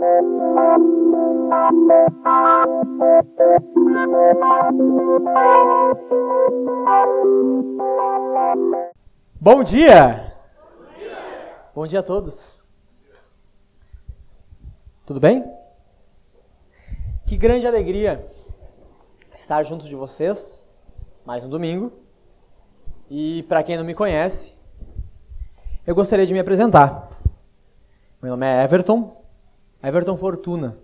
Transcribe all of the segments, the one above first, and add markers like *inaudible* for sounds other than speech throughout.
Bom dia! Bom dia! A todos. Tudo bem? Que grande alegria estar junto de vocês mais um domingo. E para quem não me conhece, eu gostaria de me apresentar. Meu nome é Everton, Everton Fortuna.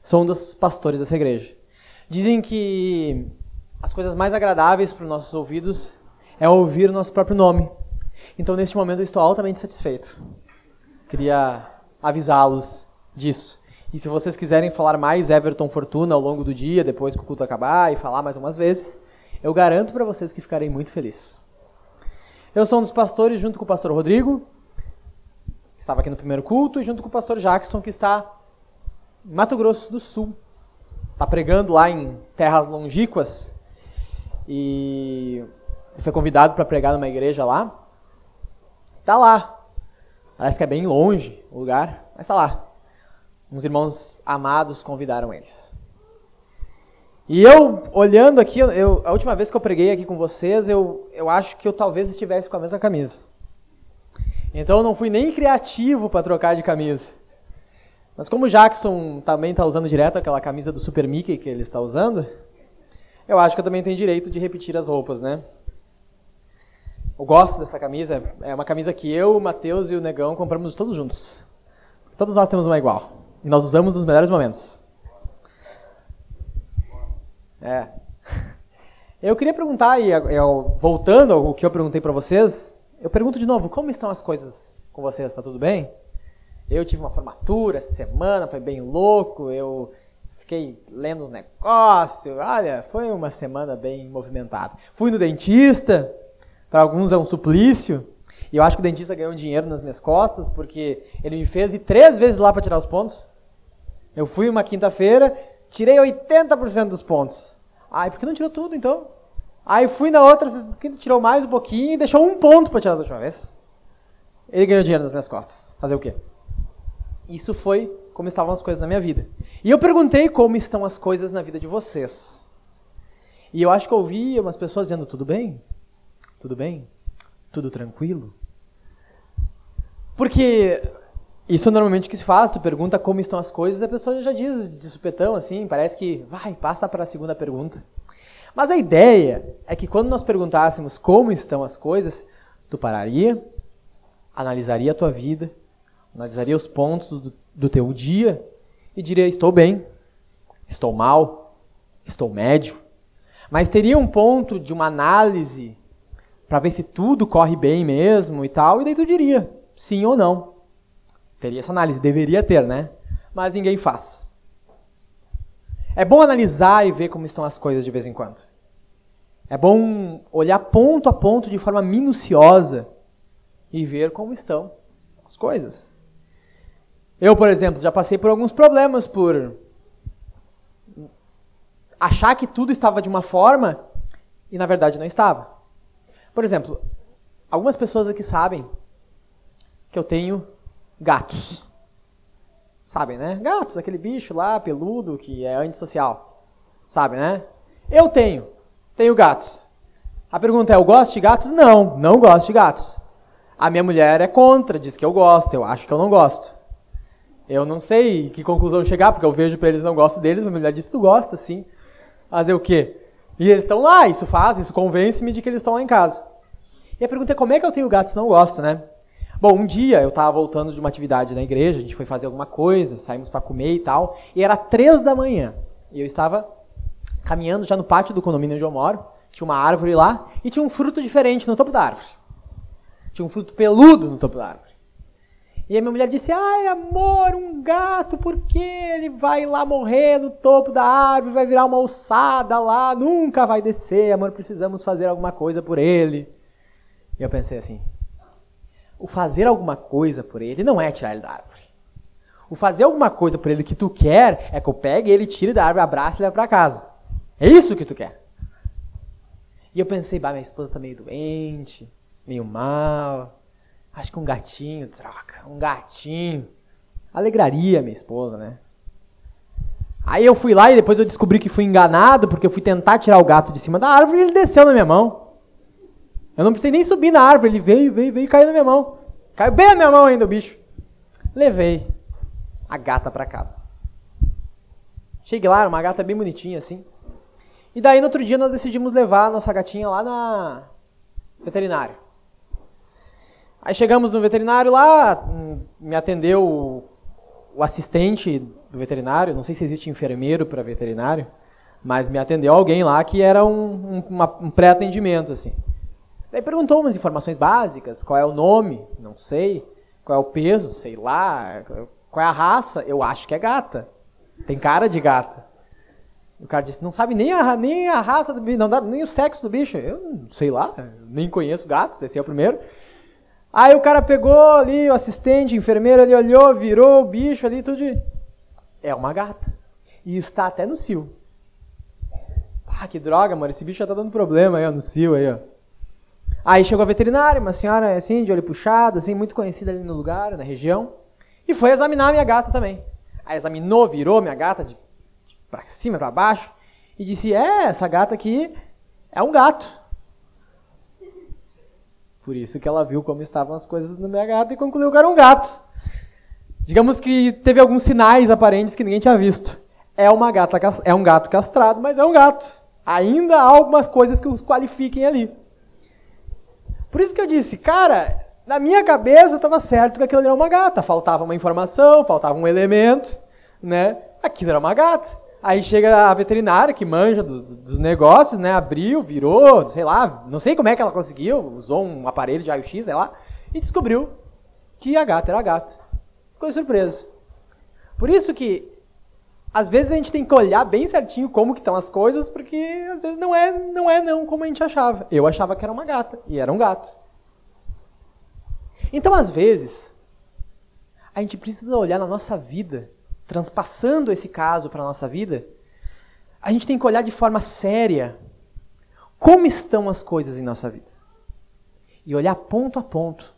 Sou um dos pastores dessa igreja. Dizem que as coisas mais agradáveis para os nossos ouvidos é ouvir o nosso próprio nome. Então, neste momento, eu estou altamente satisfeito. Queria avisá-los disso. E se vocês quiserem falar mais Everton Fortuna ao longo do dia, depois que o culto acabar, e falar mais umas vezes, eu garanto para vocês que ficarei muito feliz. Eu sou um dos pastores, junto com o pastor Rodrigo, estava aqui no primeiro culto, junto com o pastor Jackson, que está em Mato Grosso do Sul. Está pregando lá em terras longínquas. E foi convidado para pregar numa igreja lá. Está lá. Parece que é bem longe o lugar, mas está lá. Uns irmãos amados convidaram eles. E eu, olhando aqui, eu, a última vez que eu preguei aqui com vocês, eu, eu acho que eu talvez estivesse com a mesma camisa. Então eu não fui nem criativo para trocar de camisa. Mas como o Jackson também está usando direto aquela camisa do Super Mickey que ele está usando, eu acho que eu também tenho direito de repetir as roupas, né? Eu gosto dessa camisa. É uma camisa que eu, o Matheus e o Negão compramos todos juntos. Todos nós temos uma igual. E nós usamos nos melhores momentos. É. *laughs* Eu queria perguntar, e voltando ao que eu perguntei para vocês, eu pergunto de novo, como estão as coisas com vocês? Está tudo bem? Eu tive uma formatura essa semana, foi bem louco, eu fiquei lendo um negócio, olha, foi uma semana bem movimentada. Fui no dentista, para alguns é um suplício, e eu acho que o dentista ganhou dinheiro nas minhas costas, porque ele me fez ir três vezes lá para tirar os pontos. Eu fui uma quinta-feira, tirei 80% dos pontos. Ai, por que não tirou tudo então? Aí fui na outra, tirou mais um pouquinho e deixou um ponto para tirar da última vez. Ele ganhou dinheiro nas minhas costas. Fazer o quê? Isso foi como estavam as coisas na minha vida. E eu perguntei como estão as coisas na vida de vocês. E eu acho que eu ouvi umas pessoas dizendo: tudo bem? Tudo bem? Tudo tranquilo? Porque isso normalmente que se faz, tu pergunta como estão as coisas, a pessoa já diz de supetão assim, parece que vai, passa para a segunda pergunta. Mas a ideia é que quando nós perguntássemos como estão as coisas, tu pararia, analisaria a tua vida, analisaria os pontos do, do teu dia e diria: estou bem, estou mal, estou médio. Mas teria um ponto de uma análise para ver se tudo corre bem mesmo e tal, e daí tu diria sim ou não. Teria essa análise, deveria ter, né? Mas ninguém faz. É bom analisar e ver como estão as coisas de vez em quando. É bom olhar ponto a ponto de forma minuciosa e ver como estão as coisas. Eu, por exemplo, já passei por alguns problemas por achar que tudo estava de uma forma e na verdade não estava. Por exemplo, algumas pessoas aqui sabem que eu tenho gatos. Sabem, né? Gatos, aquele bicho lá peludo que é antissocial. Sabe, né? Eu tenho. Tenho gatos. A pergunta é: eu gosto de gatos? Não, não gosto de gatos. A minha mulher é contra, diz que eu gosto, eu acho que eu não gosto. Eu não sei que conclusão chegar, porque eu vejo para eles não gosto deles, minha mulher diz tu gosta, sim. Fazer o quê? E eles estão lá, isso faz, isso convence-me de que eles estão lá em casa. E a pergunta é como é que eu tenho gatos se não gosto, né? Bom, um dia eu estava voltando de uma atividade na igreja, a gente foi fazer alguma coisa, saímos para comer e tal, e era três da manhã. E eu estava caminhando já no pátio do condomínio onde eu moro, tinha uma árvore lá, e tinha um fruto diferente no topo da árvore. Tinha um fruto peludo no topo da árvore. E a minha mulher disse: Ai, amor, um gato, por que ele vai lá morrer no topo da árvore, vai virar uma ossada lá, nunca vai descer, amor, precisamos fazer alguma coisa por ele. E eu pensei assim: o fazer alguma coisa por ele não é tirar ele da árvore. O fazer alguma coisa por ele que tu quer é que eu pegue ele, tire da árvore, abrace e leve para casa. É isso que tu quer. E eu pensei, bah, minha esposa tá meio doente, meio mal. Acho que um gatinho, troca, um gatinho. alegraria minha esposa, né? Aí eu fui lá e depois eu descobri que fui enganado, porque eu fui tentar tirar o gato de cima da árvore e ele desceu na minha mão. Eu não precisei nem subir na árvore, ele veio, veio, veio e caiu na minha mão. Caiu bem na minha mão ainda o bicho. Levei a gata para casa. Cheguei lá, uma gata bem bonitinha assim. E daí no outro dia nós decidimos levar a nossa gatinha lá na veterinária. Aí chegamos no veterinário lá, hum, me atendeu o assistente do veterinário, não sei se existe enfermeiro para veterinário, mas me atendeu alguém lá que era um, um, um pré-atendimento, assim. Daí perguntou umas informações básicas, qual é o nome, não sei, qual é o peso, sei lá, qual é a raça, eu acho que é gata. Tem cara de gata. O cara disse, não sabe nem a, nem a raça do bicho, não dá nem o sexo do bicho. Eu sei lá, nem conheço gatos, esse é o primeiro. Aí o cara pegou ali, o assistente, o enfermeiro ali olhou, virou o bicho ali, tudo de... É uma gata. E está até no cio. Ah, que droga, mano, esse bicho já tá dando problema aí, ó, no cio aí, ó. Aí chegou a veterinária, uma senhora assim, de olho puxado, assim, muito conhecida ali no lugar, na região, e foi examinar a minha gata também. Aí examinou, virou minha gata de, de pra cima, para baixo, e disse: É, essa gata aqui é um gato. Por isso que ela viu como estavam as coisas na minha gata e concluiu que era um gato. Digamos que teve alguns sinais aparentes que ninguém tinha visto. É uma gata, é um gato castrado, mas é um gato. Ainda há algumas coisas que os qualifiquem ali. Por isso que eu disse, cara, na minha cabeça estava certo que aquilo era uma gata. Faltava uma informação, faltava um elemento, né? Aquilo era uma gata. Aí chega a veterinária que manja do, do, dos negócios, né? Abriu, virou, sei lá, não sei como é que ela conseguiu, usou um aparelho de raio-x, sei lá, e descobriu que a gata era gato. Ficou surpreso. Por isso que às vezes a gente tem que olhar bem certinho como que estão as coisas, porque às vezes não é, não é não como a gente achava. Eu achava que era uma gata e era um gato. Então, às vezes, a gente precisa olhar na nossa vida transpassando esse caso para a nossa vida, a gente tem que olhar de forma séria como estão as coisas em nossa vida. E olhar ponto a ponto.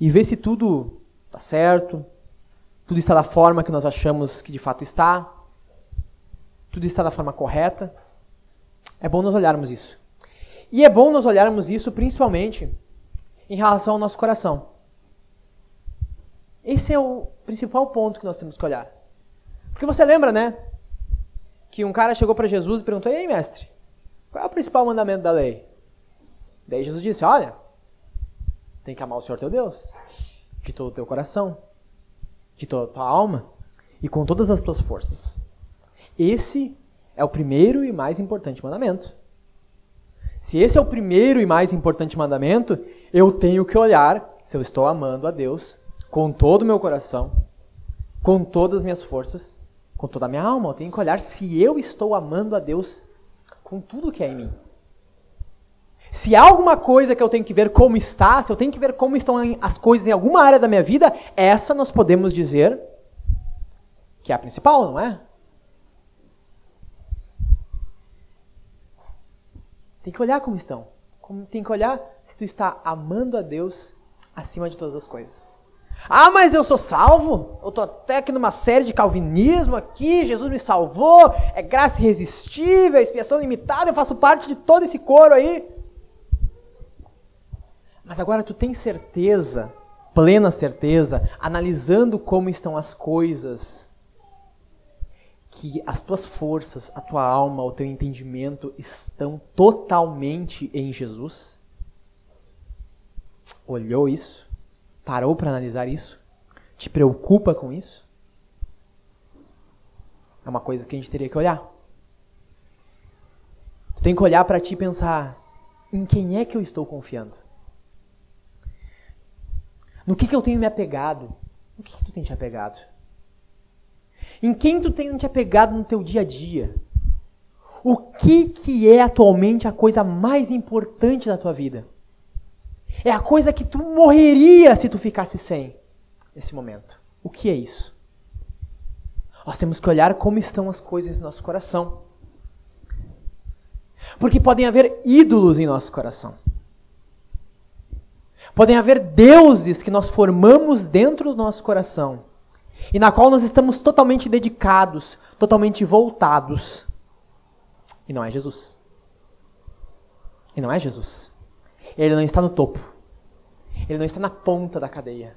E ver se tudo está certo, tudo está da forma que nós achamos que de fato está, tudo está da forma correta. É bom nós olharmos isso. E é bom nós olharmos isso principalmente em relação ao nosso coração. Esse é o principal ponto que nós temos que olhar. Porque você lembra, né? Que um cara chegou para Jesus e perguntou: Ei, mestre, qual é o principal mandamento da lei? Daí Jesus disse: Olha, tem que amar o Senhor teu Deus de todo o teu coração, de toda a tua alma e com todas as tuas forças. Esse é o primeiro e mais importante mandamento. Se esse é o primeiro e mais importante mandamento, eu tenho que olhar se eu estou amando a Deus com todo o meu coração, com todas as minhas forças, com toda a minha alma. Eu tenho que olhar se eu estou amando a Deus com tudo que é em mim. Se há alguma coisa que eu tenho que ver como está, se eu tenho que ver como estão as coisas em alguma área da minha vida, essa nós podemos dizer que é a principal, não é? Tem que olhar como estão. Tem que olhar se tu está amando a Deus acima de todas as coisas. Ah, mas eu sou salvo? Eu estou até aqui numa série de calvinismo aqui, Jesus me salvou, é graça irresistível, expiação limitada, eu faço parte de todo esse coro aí. Mas agora tu tem certeza, plena certeza, analisando como estão as coisas, que as tuas forças, a tua alma, o teu entendimento estão totalmente em Jesus? Olhou isso? Parou para analisar isso? Te preocupa com isso? É uma coisa que a gente teria que olhar. Tu tem que olhar para ti e pensar: em quem é que eu estou confiando? No que, que eu tenho me apegado? No que, que tu tem te apegado? Em quem tu tem te apegado no teu dia a dia? O que, que é atualmente a coisa mais importante da tua vida? É a coisa que tu morreria se tu ficasse sem nesse momento. O que é isso? Nós temos que olhar como estão as coisas no nosso coração. Porque podem haver ídolos em nosso coração. Podem haver deuses que nós formamos dentro do nosso coração e na qual nós estamos totalmente dedicados, totalmente voltados. E não é Jesus. E não é Jesus. Ele não está no topo. Ele não está na ponta da cadeia.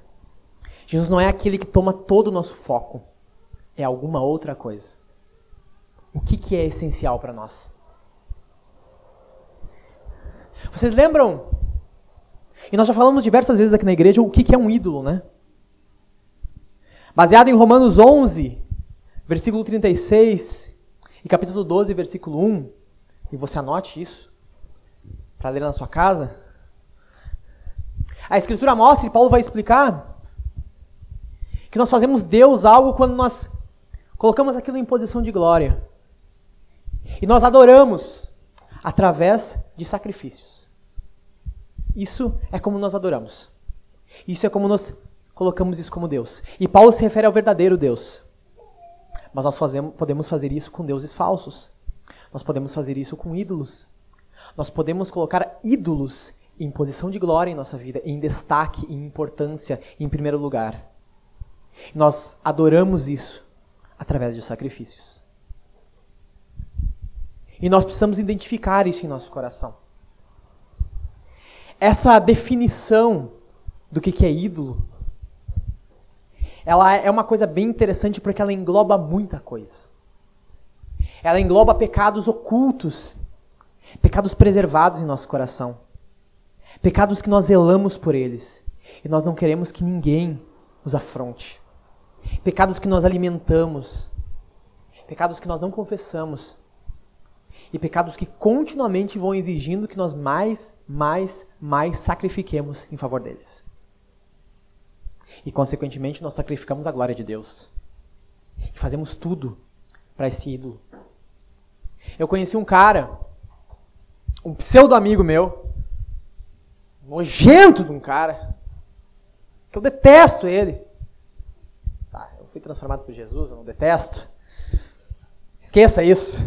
Jesus não é aquele que toma todo o nosso foco. É alguma outra coisa. O que, que é essencial para nós? Vocês lembram? E nós já falamos diversas vezes aqui na igreja o que, é um ídolo, né? Baseado em Romanos 11, versículo 36 e capítulo 12, versículo 1, e você anote isso para ler na sua casa. A escritura mostra, e Paulo vai explicar, que nós fazemos Deus algo quando nós colocamos aquilo em posição de glória. E nós adoramos através de sacrifícios. Isso é como nós adoramos. Isso é como nós colocamos isso como Deus. E Paulo se refere ao verdadeiro Deus. Mas nós fazemos, podemos fazer isso com deuses falsos. Nós podemos fazer isso com ídolos. Nós podemos colocar ídolos em posição de glória em nossa vida, em destaque, em importância, em primeiro lugar. Nós adoramos isso através de sacrifícios. E nós precisamos identificar isso em nosso coração. Essa definição do que é ídolo, ela é uma coisa bem interessante porque ela engloba muita coisa. Ela engloba pecados ocultos, pecados preservados em nosso coração, pecados que nós zelamos por eles e nós não queremos que ninguém os afronte, pecados que nós alimentamos, pecados que nós não confessamos e pecados que continuamente vão exigindo que nós mais, mais, mais sacrifiquemos em favor deles. E, consequentemente, nós sacrificamos a glória de Deus. E fazemos tudo para esse ídolo. Eu conheci um cara, um pseudo amigo meu, nojento de um cara, que eu detesto ele. Tá, eu fui transformado por Jesus, eu não detesto. Esqueça isso.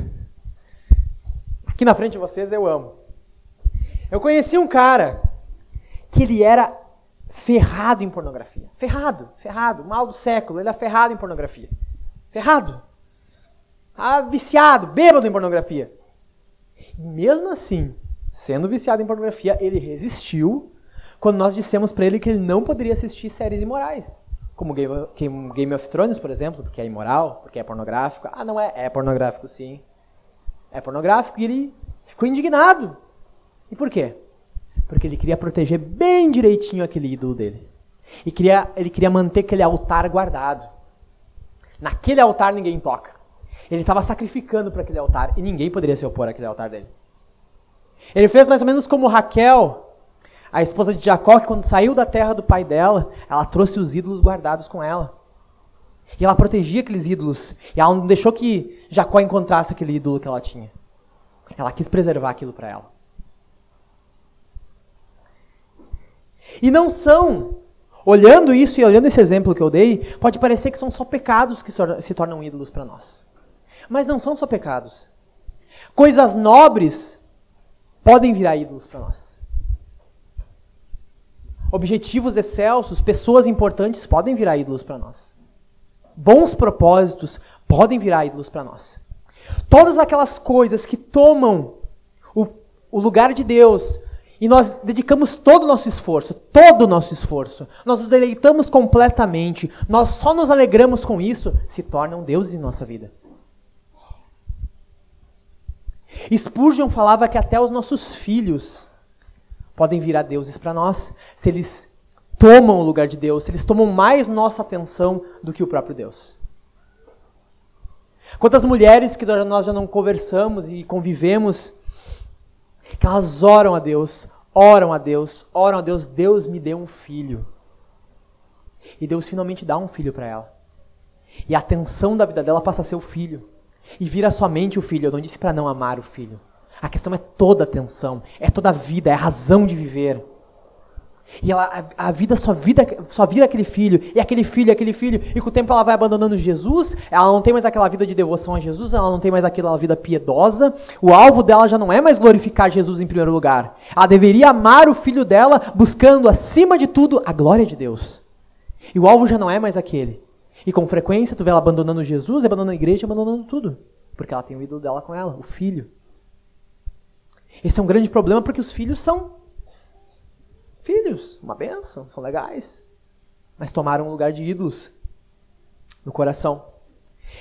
Aqui na frente de vocês eu amo. Eu conheci um cara que ele era ferrado em pornografia. Ferrado, ferrado, mal do século. Ele é ferrado em pornografia. Ferrado. Ah, viciado, bêbado em pornografia. E mesmo assim, sendo viciado em pornografia, ele resistiu quando nós dissemos para ele que ele não poderia assistir séries imorais. Como Game of Thrones, por exemplo, porque é imoral, porque é pornográfico. Ah, não é? É pornográfico, sim. É pornográfico e ele ficou indignado. E por quê? Porque ele queria proteger bem direitinho aquele ídolo dele. E queria, ele queria manter aquele altar guardado. Naquele altar ninguém toca. Ele estava sacrificando para aquele altar e ninguém poderia se opor àquele altar dele. Ele fez mais ou menos como Raquel, a esposa de Jacó, que quando saiu da terra do pai dela, ela trouxe os ídolos guardados com ela. E ela protegia aqueles ídolos. E ela não deixou que Jacó encontrasse aquele ídolo que ela tinha. Ela quis preservar aquilo para ela. E não são. Olhando isso e olhando esse exemplo que eu dei, pode parecer que são só pecados que se tornam ídolos para nós. Mas não são só pecados. Coisas nobres podem virar ídolos para nós. Objetivos excelsos, pessoas importantes podem virar ídolos para nós. Bons propósitos podem virar ídolos para nós. Todas aquelas coisas que tomam o, o lugar de Deus, e nós dedicamos todo o nosso esforço, todo o nosso esforço. Nós nos deleitamos completamente. Nós só nos alegramos com isso, se tornam deuses em nossa vida. Spurgeon falava que até os nossos filhos podem virar deuses para nós, se eles tomam o lugar de Deus, eles tomam mais nossa atenção do que o próprio Deus. Quantas mulheres que nós já não conversamos e convivemos que elas oram a Deus, oram a Deus, oram a Deus, Deus me deu um filho. E Deus finalmente dá um filho para ela. E a atenção da vida dela passa a ser o filho. E vira somente o filho. Eu não disse para não amar o filho. A questão é toda a atenção, é toda a vida, é a razão de viver. E ela, a, a, vida só, vida só vira aquele filho, e aquele filho, aquele filho, e com o tempo ela vai abandonando Jesus, ela não tem mais aquela vida de devoção a Jesus, ela não tem mais aquela vida piedosa, o alvo dela já não é mais glorificar Jesus em primeiro lugar. Ela deveria amar o filho dela, buscando acima de tudo a glória de Deus. E o alvo já não é mais aquele. E com frequência tu vê ela abandonando Jesus, abandonando a igreja, abandonando tudo. Porque ela tem o ídolo dela com ela, o filho. Esse é um grande problema porque os filhos são filhos, uma benção, são legais. Mas tomaram um lugar de ídolos no coração.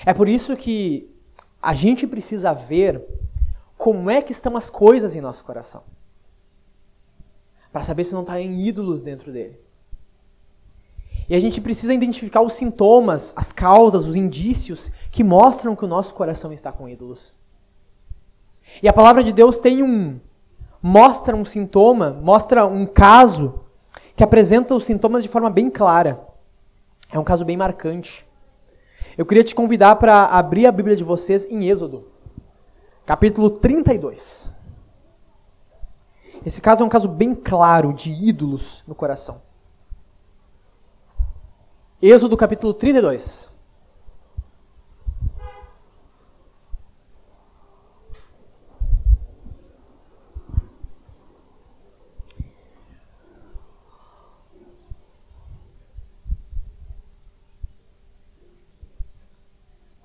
É por isso que a gente precisa ver como é que estão as coisas em nosso coração. Para saber se não está em ídolos dentro dele. E a gente precisa identificar os sintomas, as causas, os indícios que mostram que o nosso coração está com ídolos. E a palavra de Deus tem um mostra um sintoma, mostra um caso que apresenta os sintomas de forma bem clara. É um caso bem marcante. Eu queria te convidar para abrir a Bíblia de vocês em Êxodo, capítulo 32. Esse caso é um caso bem claro de ídolos no coração. Êxodo capítulo 32.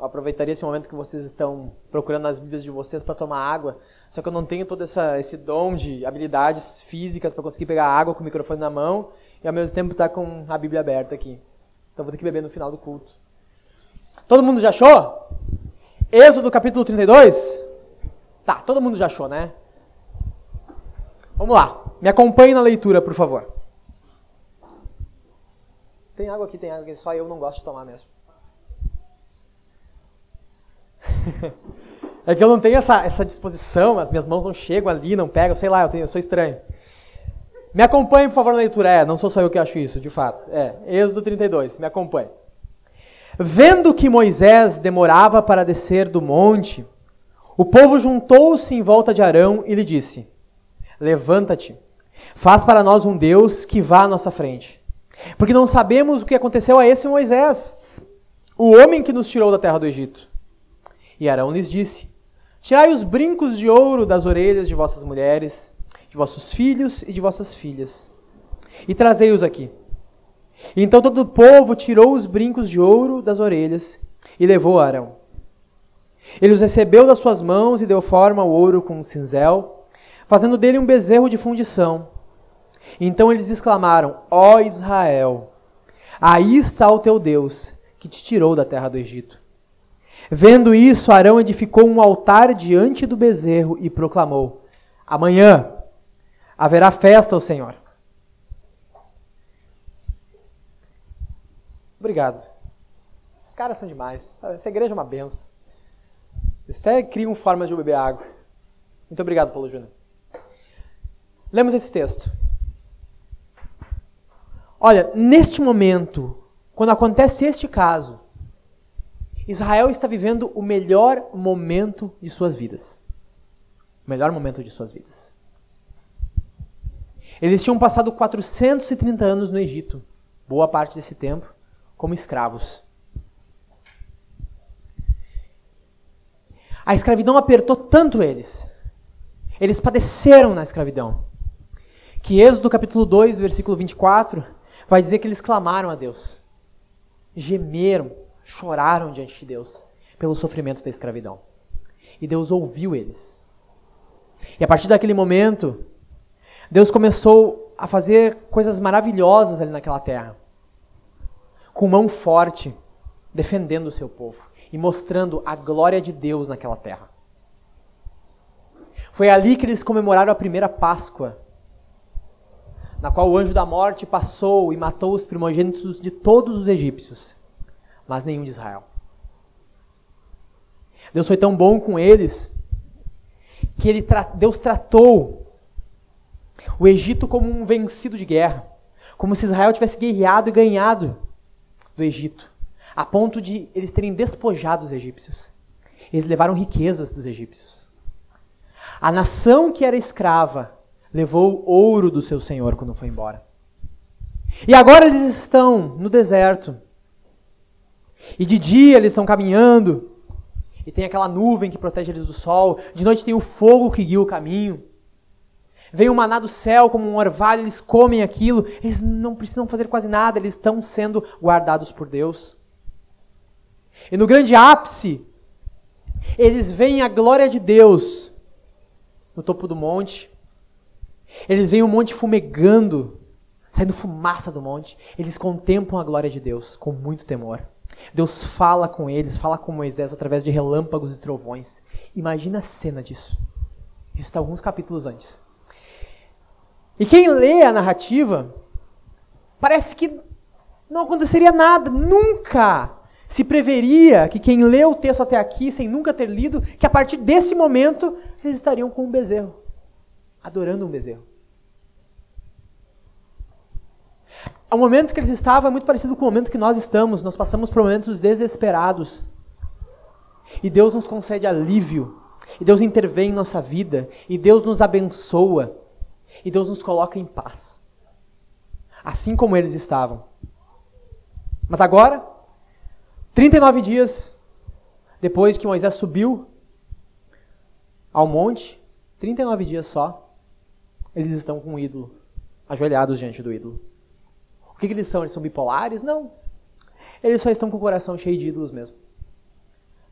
Aproveitaria esse momento que vocês estão procurando nas Bíblias de vocês para tomar água, só que eu não tenho todo essa, esse dom de habilidades físicas para conseguir pegar água com o microfone na mão e ao mesmo tempo estar tá com a Bíblia aberta aqui. Então vou ter que beber no final do culto. Todo mundo já achou? Êxodo capítulo 32? Tá, todo mundo já achou, né? Vamos lá. Me acompanhe na leitura, por favor. Tem água aqui, tem água aqui, só eu não gosto de tomar mesmo. *laughs* é que eu não tenho essa, essa disposição, as minhas mãos não chegam ali, não pegam, sei lá, eu, tenho, eu sou estranho. Me acompanhe, por favor, na leitura. É, não sou só eu que acho isso, de fato. É, Êxodo 32, me acompanhe. Vendo que Moisés demorava para descer do monte, o povo juntou-se em volta de Arão e lhe disse: Levanta-te, faz para nós um Deus que vá à nossa frente. Porque não sabemos o que aconteceu a esse Moisés, o homem que nos tirou da terra do Egito. E Arão lhes disse: Tirai os brincos de ouro das orelhas de vossas mulheres, de vossos filhos e de vossas filhas, e trazei-os aqui. Então todo o povo tirou os brincos de ouro das orelhas e levou a Arão. Ele os recebeu das suas mãos e deu forma ao ouro com um cinzel, fazendo dele um bezerro de fundição. Então eles exclamaram: Ó Israel, aí está o teu Deus, que te tirou da terra do Egito. Vendo isso, Arão edificou um altar diante do bezerro e proclamou: Amanhã haverá festa ao Senhor. Obrigado. Esses caras são demais. Essa igreja é uma benção. Eles até criam formas de beber água. Muito obrigado, Paulo Júnior. Lemos esse texto. Olha, neste momento, quando acontece este caso, Israel está vivendo o melhor momento de suas vidas. O melhor momento de suas vidas. Eles tinham passado 430 anos no Egito, boa parte desse tempo, como escravos. A escravidão apertou tanto eles, eles padeceram na escravidão, que Êxodo capítulo 2, versículo 24, vai dizer que eles clamaram a Deus, gemeram, choraram diante de Deus pelo sofrimento da escravidão. E Deus ouviu eles. E a partir daquele momento, Deus começou a fazer coisas maravilhosas ali naquela terra. Com mão forte, defendendo o seu povo e mostrando a glória de Deus naquela terra. Foi ali que eles comemoraram a primeira Páscoa, na qual o anjo da morte passou e matou os primogênitos de todos os egípcios mas nenhum de Israel. Deus foi tão bom com eles que ele tra Deus tratou o Egito como um vencido de guerra, como se Israel tivesse guerreado e ganhado do Egito, a ponto de eles terem despojado os egípcios. Eles levaram riquezas dos egípcios. A nação que era escrava levou ouro do seu senhor quando foi embora. E agora eles estão no deserto, e de dia eles estão caminhando, e tem aquela nuvem que protege eles do sol. De noite tem o fogo que guia o caminho. Vem o maná do céu como um orvalho, eles comem aquilo. Eles não precisam fazer quase nada, eles estão sendo guardados por Deus. E no grande ápice, eles veem a glória de Deus no topo do monte. Eles veem o monte fumegando, saindo fumaça do monte. Eles contemplam a glória de Deus com muito temor. Deus fala com eles, fala com Moisés através de relâmpagos e trovões. Imagina a cena disso. Isso está alguns capítulos antes. E quem lê a narrativa, parece que não aconteceria nada, nunca se preveria que quem lê o texto até aqui, sem nunca ter lido, que a partir desse momento eles estariam com um bezerro, adorando um bezerro. O momento que eles estavam é muito parecido com o momento que nós estamos. Nós passamos por momentos desesperados. E Deus nos concede alívio. E Deus intervém em nossa vida. E Deus nos abençoa. E Deus nos coloca em paz. Assim como eles estavam. Mas agora, 39 dias depois que Moisés subiu ao monte, 39 dias só, eles estão com o ídolo, ajoelhados diante do ídolo. O que, que eles são? Eles são bipolares? Não. Eles só estão com o coração cheio de ídolos mesmo.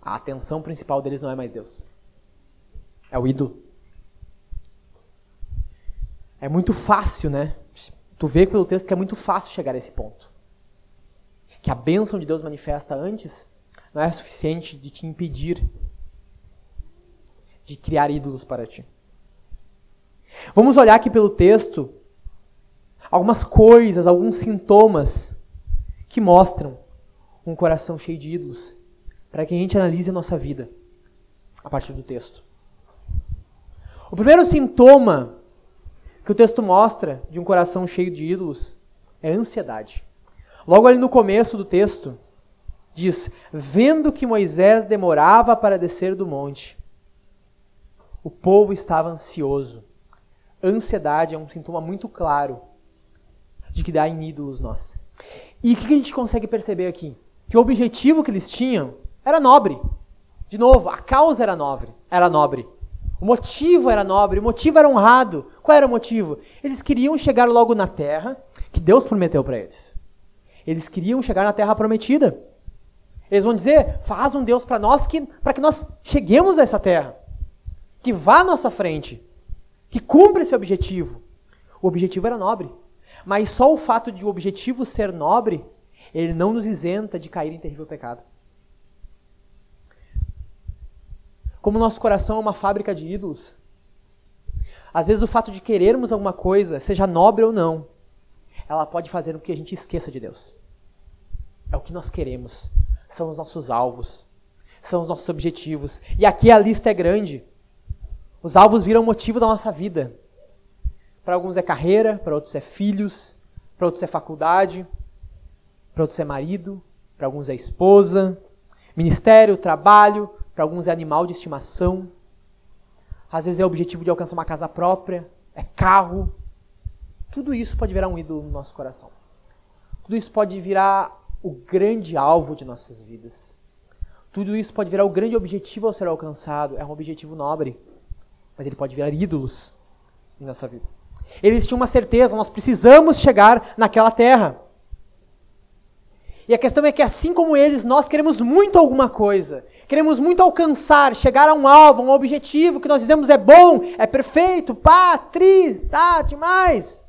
A atenção principal deles não é mais Deus. É o ídolo. É muito fácil, né? Tu vê pelo texto que é muito fácil chegar a esse ponto. Que a bênção de Deus manifesta antes não é suficiente de te impedir de criar ídolos para ti. Vamos olhar aqui pelo texto algumas coisas, alguns sintomas que mostram um coração cheio de ídolos, para que a gente analise a nossa vida a partir do texto. O primeiro sintoma que o texto mostra de um coração cheio de ídolos é ansiedade. Logo ali no começo do texto, diz: Vendo que Moisés demorava para descer do monte, o povo estava ansioso. Ansiedade é um sintoma muito claro de dá em ídolos nós. E o que a gente consegue perceber aqui? Que o objetivo que eles tinham era nobre. De novo, a causa era nobre. Era nobre. O motivo era nobre, o motivo era honrado. Qual era o motivo? Eles queriam chegar logo na terra que Deus prometeu para eles. Eles queriam chegar na terra prometida. Eles vão dizer: "Faz um Deus para nós que para que nós cheguemos a essa terra, que vá à nossa frente, que cumpra esse objetivo". O objetivo era nobre. Mas só o fato de o objetivo ser nobre, ele não nos isenta de cair em terrível pecado. Como nosso coração é uma fábrica de ídolos, às vezes o fato de querermos alguma coisa, seja nobre ou não, ela pode fazer com que a gente esqueça de Deus. É o que nós queremos, são os nossos alvos, são os nossos objetivos. E aqui a lista é grande. Os alvos viram motivo da nossa vida. Para alguns é carreira, para outros é filhos, para outros é faculdade, para outros é marido, para alguns é esposa, ministério, trabalho, para alguns é animal de estimação. Às vezes é o objetivo de alcançar uma casa própria, é carro. Tudo isso pode virar um ídolo no nosso coração. Tudo isso pode virar o grande alvo de nossas vidas. Tudo isso pode virar o grande objetivo a ser alcançado. É um objetivo nobre, mas ele pode virar ídolos em nossa vida. Eles tinham uma certeza, nós precisamos chegar naquela terra. E a questão é que, assim como eles, nós queremos muito alguma coisa. Queremos muito alcançar, chegar a um alvo, um objetivo que nós dizemos é bom, é perfeito, pá, tri, tá, demais.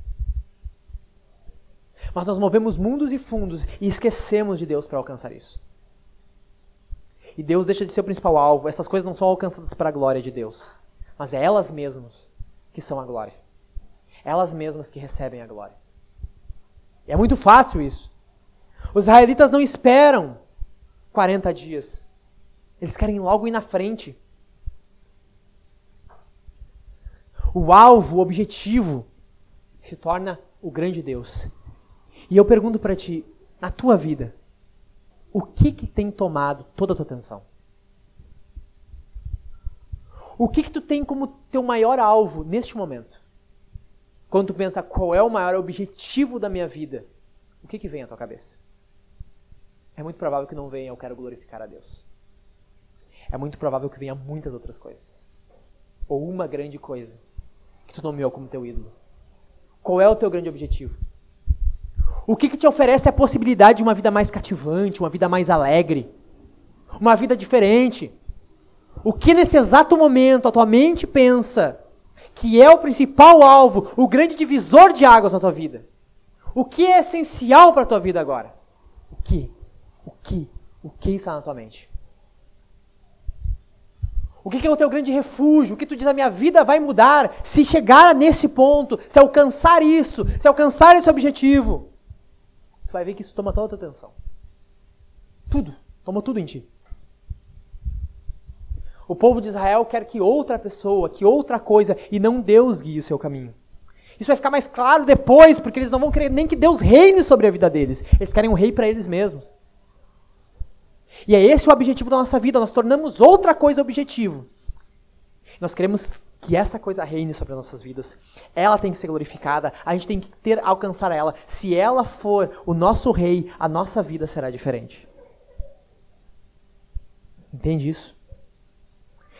Mas nós movemos mundos e fundos e esquecemos de Deus para alcançar isso. E Deus deixa de ser o principal alvo. Essas coisas não são alcançadas para a glória de Deus, mas é elas mesmas que são a glória elas mesmas que recebem a glória. E é muito fácil isso. Os israelitas não esperam 40 dias. Eles querem logo ir na frente. O alvo, o objetivo, se torna o grande Deus. E eu pergunto para ti, na tua vida, o que que tem tomado toda a tua atenção? O que que tu tem como teu maior alvo neste momento? Quando tu pensa qual é o maior objetivo da minha vida, o que, que vem à tua cabeça? É muito provável que não venha eu quero glorificar a Deus. É muito provável que venha muitas outras coisas. Ou uma grande coisa que tu nomeou como teu ídolo. Qual é o teu grande objetivo? O que, que te oferece a possibilidade de uma vida mais cativante, uma vida mais alegre? uma vida diferente. O que nesse exato momento a tua mente pensa que é o principal alvo, o grande divisor de águas na tua vida? O que é essencial para a tua vida agora? O que? O que? O que está na tua mente? O que é o teu grande refúgio? O que tu diz a minha vida vai mudar se chegar nesse ponto, se alcançar isso, se alcançar esse objetivo? Tu vai ver que isso toma toda a tua atenção. Tudo, toma tudo em ti. O povo de Israel quer que outra pessoa, que outra coisa, e não Deus guie o seu caminho. Isso vai ficar mais claro depois, porque eles não vão querer nem que Deus reine sobre a vida deles. Eles querem um rei para eles mesmos. E é esse o objetivo da nossa vida. Nós tornamos outra coisa objetivo. Nós queremos que essa coisa reine sobre as nossas vidas. Ela tem que ser glorificada. A gente tem que ter alcançar ela. Se ela for o nosso rei, a nossa vida será diferente. Entende isso?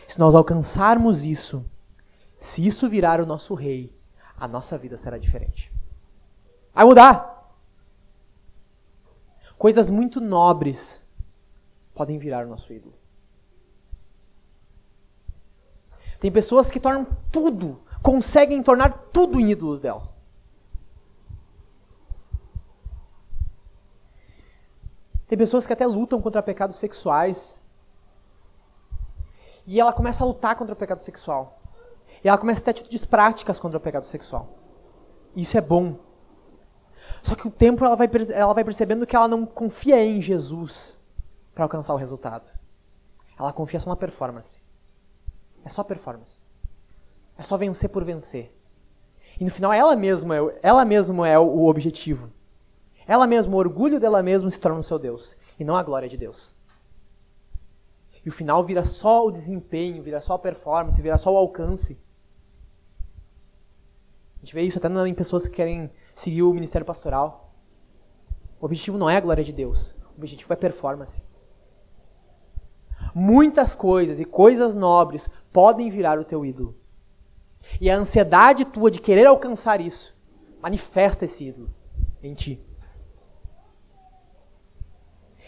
Se nós alcançarmos isso, se isso virar o nosso rei, a nossa vida será diferente. Vai mudar. Coisas muito nobres podem virar o nosso ídolo. Tem pessoas que tornam tudo, conseguem tornar tudo em ídolos dela. Tem pessoas que até lutam contra pecados sexuais. E ela começa a lutar contra o pecado sexual. E ela começa a ter atitudes práticas contra o pecado sexual. Isso é bom. Só que o tempo ela vai, ela vai percebendo que ela não confia em Jesus para alcançar o resultado. Ela confia só na performance. É só performance. É só vencer por vencer. E no final ela mesma é, ela mesma é o objetivo. Ela mesma, o orgulho dela mesma se torna o seu Deus. E não a glória de Deus. E o final vira só o desempenho, vira só a performance, vira só o alcance. A gente vê isso até em pessoas que querem seguir o ministério pastoral. O objetivo não é a glória de Deus. O objetivo é performance. Muitas coisas e coisas nobres podem virar o teu ídolo. E a ansiedade tua de querer alcançar isso manifesta esse ídolo em ti.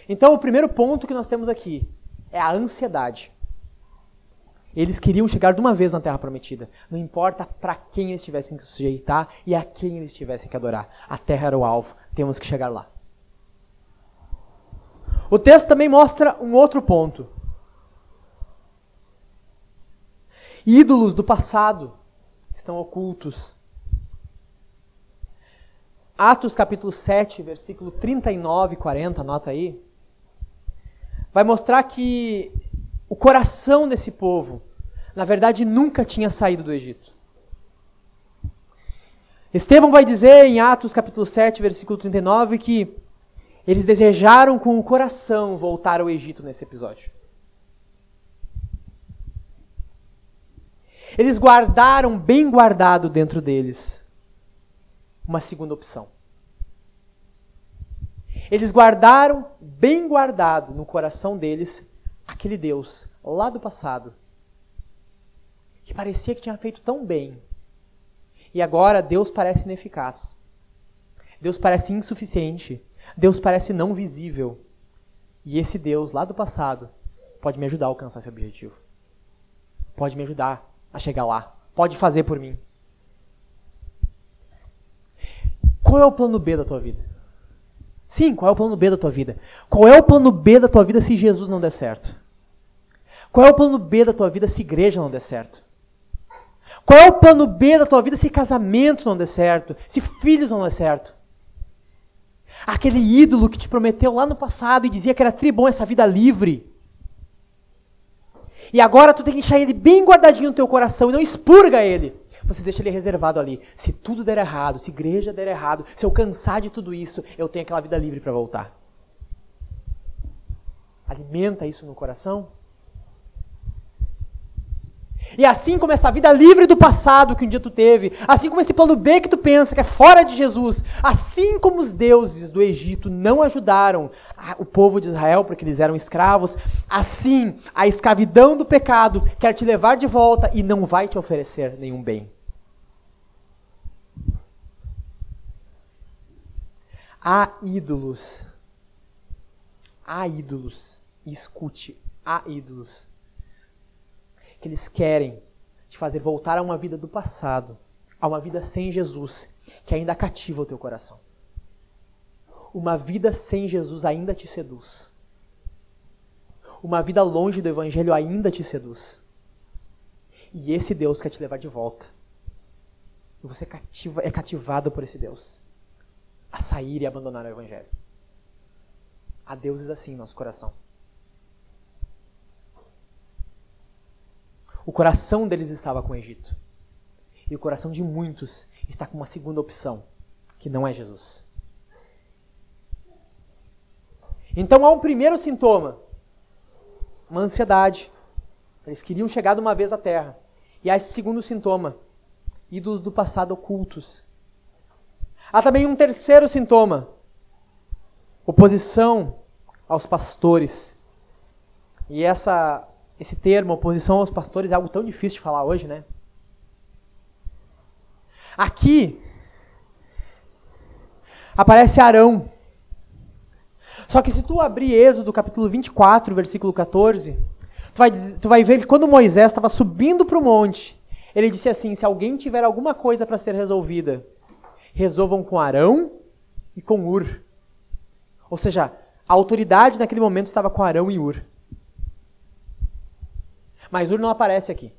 Então, o primeiro ponto que nós temos aqui é a ansiedade. Eles queriam chegar de uma vez na Terra Prometida. Não importa para quem eles tivessem que sujeitar e a quem eles tivessem que adorar. A Terra era o alvo. Temos que chegar lá. O texto também mostra um outro ponto. Ídolos do passado estão ocultos. Atos capítulo 7, versículo 39 e 40, anota aí vai mostrar que o coração desse povo, na verdade, nunca tinha saído do Egito. Estevão vai dizer em Atos capítulo 7, versículo 39, que eles desejaram com o coração voltar ao Egito nesse episódio. Eles guardaram bem guardado dentro deles uma segunda opção. Eles guardaram bem guardado no coração deles aquele Deus lá do passado que parecia que tinha feito tão bem. E agora Deus parece ineficaz. Deus parece insuficiente. Deus parece não visível. E esse Deus lá do passado pode me ajudar a alcançar esse objetivo. Pode me ajudar a chegar lá. Pode fazer por mim. Qual é o plano B da tua vida? Sim, qual é o plano B da tua vida? Qual é o plano B da tua vida se Jesus não der certo? Qual é o plano B da tua vida se igreja não der certo? Qual é o plano B da tua vida se casamento não der certo? Se filhos não der certo? Aquele ídolo que te prometeu lá no passado e dizia que era tribom essa vida livre. E agora tu tem que deixar ele bem guardadinho no teu coração e não expurga ele você deixa ele reservado ali. Se tudo der errado, se igreja der errado, se eu cansar de tudo isso, eu tenho aquela vida livre para voltar. Alimenta isso no coração. E assim como essa vida livre do passado que um dia tu teve, assim como esse plano B que tu pensa que é fora de Jesus, assim como os deuses do Egito não ajudaram o povo de Israel porque eles eram escravos, assim a escravidão do pecado quer te levar de volta e não vai te oferecer nenhum bem. Há ídolos. Há ídolos escute, há ídolos que eles querem te fazer voltar a uma vida do passado, a uma vida sem Jesus, que ainda cativa o teu coração. Uma vida sem Jesus ainda te seduz. Uma vida longe do Evangelho ainda te seduz. E esse Deus quer te levar de volta. E você cativa, é cativado por esse Deus a sair e abandonar o Evangelho. Há deuses assim em nosso coração. O coração deles estava com o Egito. E o coração de muitos está com uma segunda opção, que não é Jesus. Então há um primeiro sintoma, uma ansiedade. Eles queriam chegar de uma vez à terra. E há esse segundo sintoma, ídolos do passado ocultos. Há também um terceiro sintoma, oposição aos pastores. E essa esse termo, oposição aos pastores, é algo tão difícil de falar hoje, né? Aqui aparece Arão. Só que se tu abrir Êxodo capítulo 24, versículo 14, tu vai, tu vai ver que quando Moisés estava subindo para o monte, ele disse assim: se alguém tiver alguma coisa para ser resolvida, resolvam com Arão e com Ur. Ou seja, a autoridade naquele momento estava com Arão e Ur. Mas Ur não aparece aqui.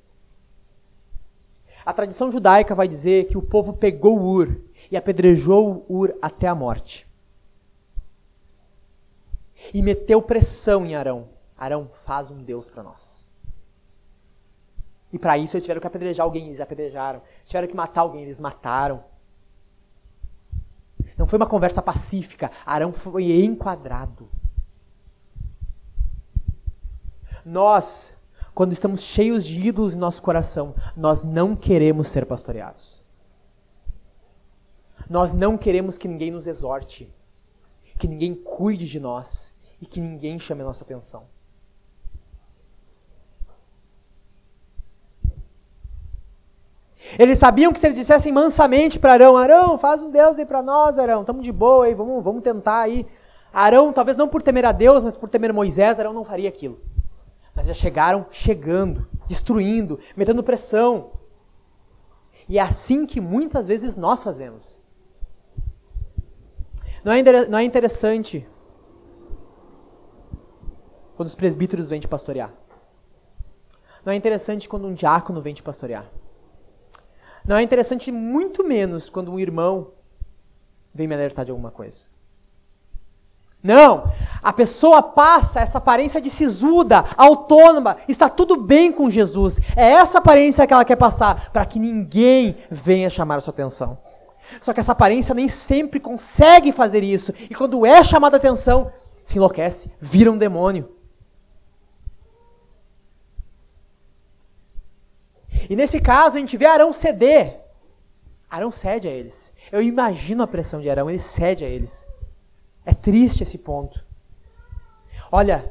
A tradição judaica vai dizer que o povo pegou Ur e apedrejou Ur até a morte. E meteu pressão em Arão. Arão, faz um Deus para nós. E para isso eles tiveram que apedrejar alguém, eles apedrejaram. Tiveram que matar alguém, eles mataram. Não foi uma conversa pacífica. Arão foi enquadrado. Nós quando estamos cheios de ídolos em nosso coração, nós não queremos ser pastoreados. Nós não queremos que ninguém nos exorte, que ninguém cuide de nós e que ninguém chame a nossa atenção. Eles sabiam que se eles dissessem mansamente para Arão, Arão, faz um Deus aí para nós, Arão, estamos de boa aí, vamos, vamos tentar aí. Arão, talvez não por temer a Deus, mas por temer Moisés, Arão não faria aquilo. Mas já chegaram chegando, destruindo, metendo pressão. E é assim que muitas vezes nós fazemos. Não é, não é interessante quando os presbíteros vêm te pastorear. Não é interessante quando um diácono vem te pastorear. Não é interessante muito menos quando um irmão vem me alertar de alguma coisa. Não, a pessoa passa essa aparência de sisuda, autônoma, está tudo bem com Jesus. É essa aparência que ela quer passar, para que ninguém venha chamar a sua atenção. Só que essa aparência nem sempre consegue fazer isso, e quando é chamada a atenção, se enlouquece, vira um demônio. E nesse caso, a gente vê Arão ceder. Arão cede a eles. Eu imagino a pressão de Arão, ele cede a eles. É triste esse ponto. Olha,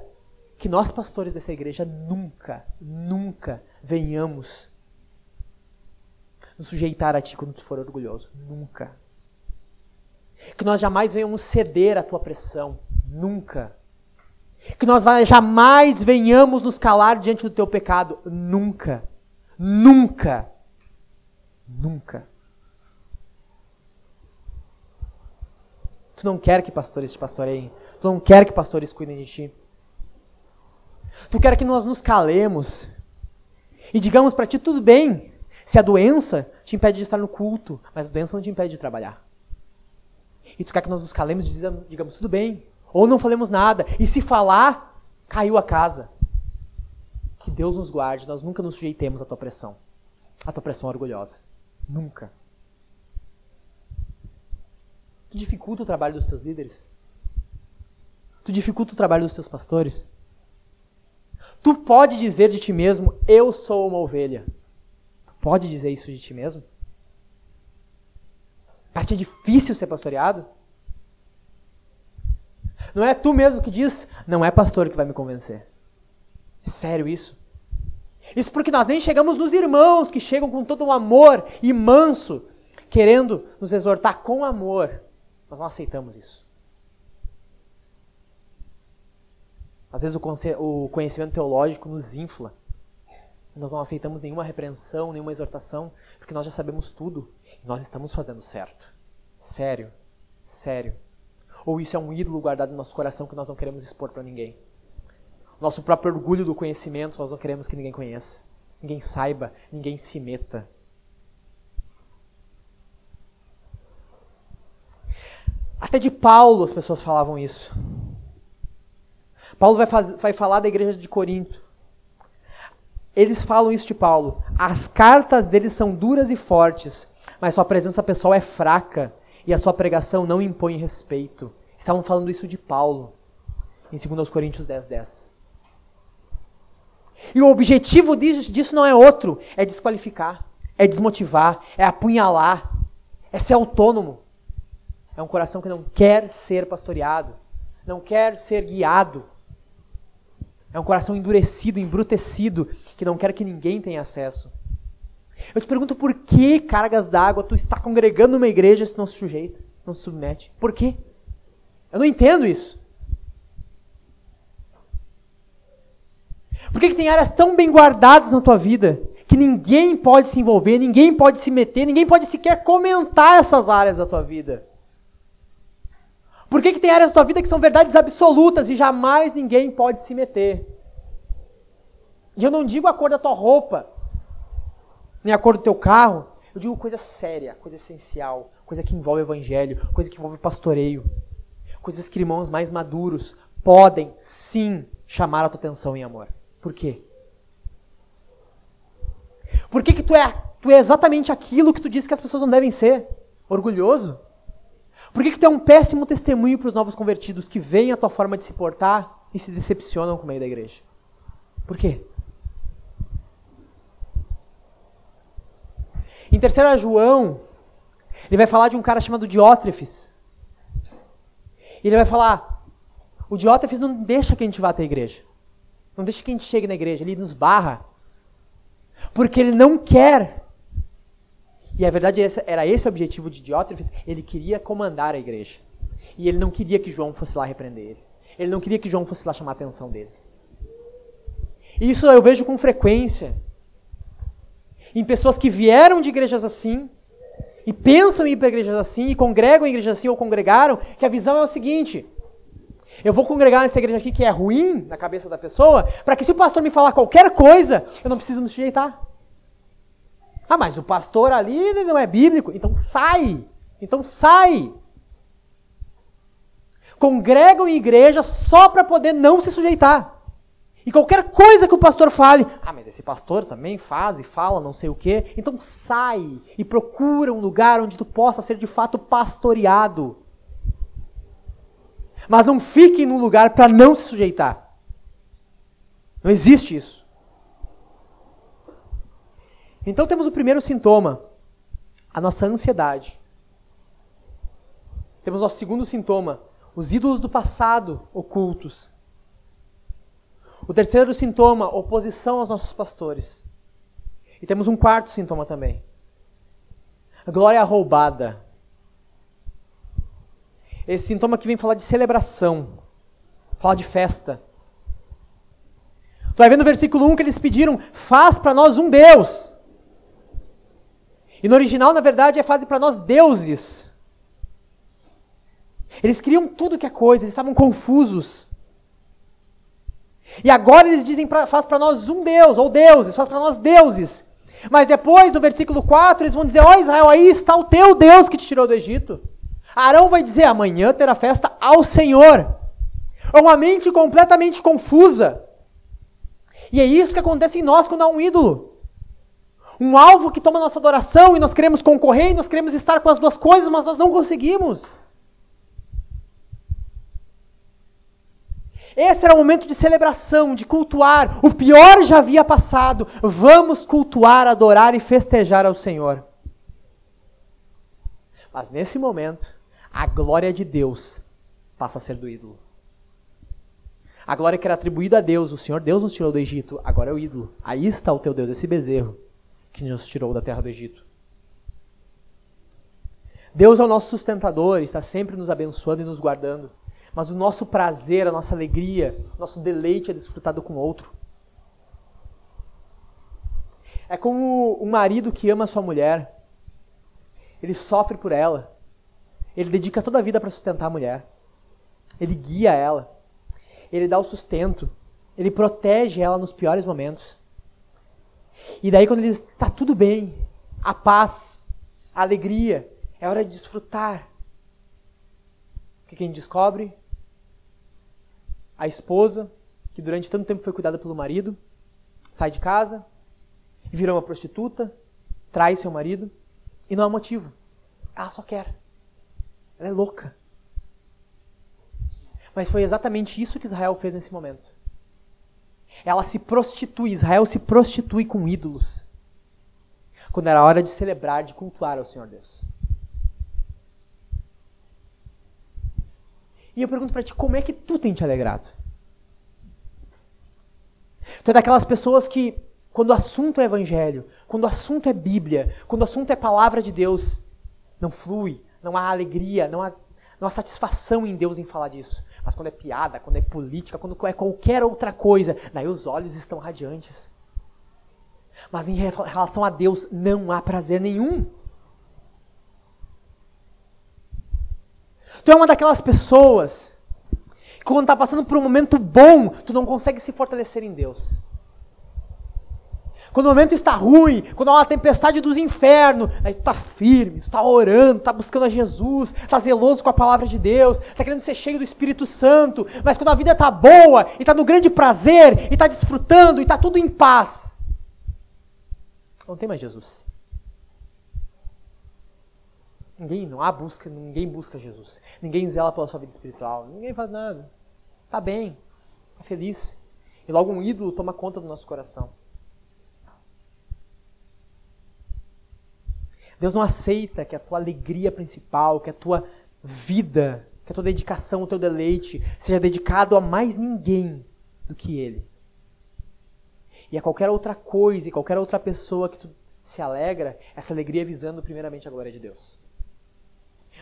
que nós pastores dessa igreja nunca, nunca venhamos nos sujeitar a ti quando tu for orgulhoso. Nunca. Que nós jamais venhamos ceder à tua pressão. Nunca. Que nós jamais venhamos nos calar diante do teu pecado. Nunca. Nunca. Nunca. Tu não quer que pastores te pastoreiem. Tu não quer que pastores cuidem de ti. Tu quer que nós nos calemos e digamos para ti tudo bem. Se a doença te impede de estar no culto, mas a doença não te impede de trabalhar. E tu quer que nós nos calemos e digamos, tudo bem. Ou não falemos nada. E se falar, caiu a casa. Que Deus nos guarde, nós nunca nos sujeitemos à tua pressão. À tua pressão orgulhosa. Nunca. Tu dificulta o trabalho dos teus líderes? Tu dificulta o trabalho dos teus pastores? Tu pode dizer de ti mesmo, eu sou uma ovelha. Tu pode dizer isso de ti mesmo? Para ti é difícil ser pastoreado? Não é tu mesmo que diz, não é pastor que vai me convencer. É sério isso? Isso porque nós nem chegamos nos irmãos que chegam com todo um amor e manso, querendo nos exortar com amor nós não aceitamos isso. Às vezes o conhecimento teológico nos infla. Nós não aceitamos nenhuma repreensão, nenhuma exortação, porque nós já sabemos tudo e nós estamos fazendo certo. Sério, sério. Ou isso é um ídolo guardado no nosso coração que nós não queremos expor para ninguém. Nosso próprio orgulho do conhecimento, nós não queremos que ninguém conheça, ninguém saiba, ninguém se meta. Até de Paulo as pessoas falavam isso. Paulo vai, faz, vai falar da igreja de Corinto. Eles falam isso de Paulo. As cartas deles são duras e fortes, mas sua presença pessoal é fraca e a sua pregação não impõe respeito. Estavam falando isso de Paulo, em 2 Coríntios 10, 10. E o objetivo disso, disso não é outro, é desqualificar, é desmotivar, é apunhalar, é ser autônomo. É um coração que não quer ser pastoreado, não quer ser guiado. É um coração endurecido, embrutecido, que não quer que ninguém tenha acesso. Eu te pergunto por que, cargas d'água, tu está congregando numa igreja se tu não se sujeita, não se submete? Por quê? Eu não entendo isso. Por que, que tem áreas tão bem guardadas na tua vida que ninguém pode se envolver, ninguém pode se meter, ninguém pode sequer comentar essas áreas da tua vida? Por que, que tem áreas da tua vida que são verdades absolutas e jamais ninguém pode se meter? E eu não digo a cor da tua roupa, nem a cor do teu carro. Eu digo coisa séria, coisa essencial, coisa que envolve evangelho, coisa que envolve pastoreio. Coisas que irmãos mais maduros podem sim chamar a tua atenção em amor. Por quê? Por que, que tu, é, tu é exatamente aquilo que tu disse que as pessoas não devem ser? Orgulhoso? Por que, que tu é um péssimo testemunho para os novos convertidos que veem a tua forma de se portar e se decepcionam com o meio da igreja? Por quê? Em 3 João, ele vai falar de um cara chamado Diótrefes. Ele vai falar: o Diótrefes não deixa que a gente vá até a igreja. Não deixa que a gente chegue na igreja. Ele nos barra. Porque ele não quer e a verdade era esse o objetivo de Diótrefes, ele queria comandar a igreja. E ele não queria que João fosse lá repreender ele. Ele não queria que João fosse lá chamar a atenção dele. Isso eu vejo com frequência em pessoas que vieram de igrejas assim e pensam em ir para igrejas assim e congregam em igrejas assim ou congregaram, que a visão é o seguinte: eu vou congregar nessa igreja aqui que é ruim na cabeça da pessoa, para que se o pastor me falar qualquer coisa, eu não preciso me sujeitar. Ah, mas o pastor ali não é bíblico. Então sai. Então sai. Congregam em igreja só para poder não se sujeitar. E qualquer coisa que o pastor fale, ah, mas esse pastor também faz e fala não sei o quê. Então sai e procura um lugar onde tu possa ser de fato pastoreado. Mas não fique num lugar para não se sujeitar. Não existe isso. Então temos o primeiro sintoma, a nossa ansiedade. Temos nosso segundo sintoma, os ídolos do passado ocultos. O terceiro sintoma, oposição aos nossos pastores. E temos um quarto sintoma também. A glória roubada. Esse sintoma que vem falar de celebração, falar de festa. Tu vai ver no versículo 1 que eles pediram: faz para nós um Deus. E no original, na verdade, é fase para nós deuses. Eles criam tudo que é coisa, eles estavam confusos. E agora eles dizem, pra, faz para nós um Deus, ou deuses, faz para nós deuses. Mas depois, no versículo 4, eles vão dizer, ó oh, Israel, aí está o teu Deus que te tirou do Egito. Arão vai dizer, amanhã terá festa ao Senhor. É uma mente completamente confusa. E é isso que acontece em nós quando há um ídolo um alvo que toma nossa adoração e nós queremos concorrer e nós queremos estar com as duas coisas, mas nós não conseguimos. Esse era o momento de celebração, de cultuar. O pior já havia passado. Vamos cultuar, adorar e festejar ao Senhor. Mas nesse momento, a glória de Deus passa a ser do ídolo. A glória que era atribuída a Deus, o Senhor Deus nos tirou do Egito, agora é o ídolo. Aí está o teu Deus, esse bezerro que nos tirou da terra do Egito. Deus é o nosso sustentador, está sempre nos abençoando e nos guardando. Mas o nosso prazer, a nossa alegria, o nosso deleite é desfrutado com outro. É como um marido que ama sua mulher. Ele sofre por ela. Ele dedica toda a vida para sustentar a mulher. Ele guia ela. Ele dá o sustento. Ele protege ela nos piores momentos. E daí quando ele diz, tá tudo bem, a paz, a alegria, é hora de desfrutar. O que quem descobre? A esposa, que durante tanto tempo foi cuidada pelo marido, sai de casa, vira uma prostituta, trai seu marido, e não há motivo. Ela só quer. Ela é louca. Mas foi exatamente isso que Israel fez nesse momento. Ela se prostitui, Israel se prostitui com ídolos. Quando era hora de celebrar, de cultuar ao Senhor Deus. E eu pergunto para ti, como é que tu tem te alegrado? Tu é daquelas pessoas que, quando o assunto é evangelho, quando o assunto é Bíblia, quando o assunto é palavra de Deus, não flui, não há alegria, não há, não há satisfação em Deus em falar disso. Mas quando é piada, quando é política, quando é qualquer outra coisa, daí os olhos estão radiantes. Mas em relação a Deus, não há prazer nenhum. Tu é uma daquelas pessoas que quando está passando por um momento bom, tu não consegue se fortalecer em Deus. Quando o momento está ruim, quando há uma tempestade dos infernos, aí tu está firme, tu está orando, está buscando a Jesus, está zeloso com a palavra de Deus, está querendo ser cheio do Espírito Santo, mas quando a vida está boa, e está no grande prazer, e está desfrutando, e está tudo em paz, não tem mais Jesus. Ninguém, não há busca, ninguém busca Jesus. Ninguém zela pela sua vida espiritual. Ninguém faz nada. Está bem, está feliz. E logo um ídolo toma conta do nosso coração. Deus não aceita que a tua alegria principal, que a tua vida, que a tua dedicação, o teu deleite seja dedicado a mais ninguém do que Ele. E a qualquer outra coisa e qualquer outra pessoa que tu se alegra, essa alegria é visando primeiramente a glória de Deus.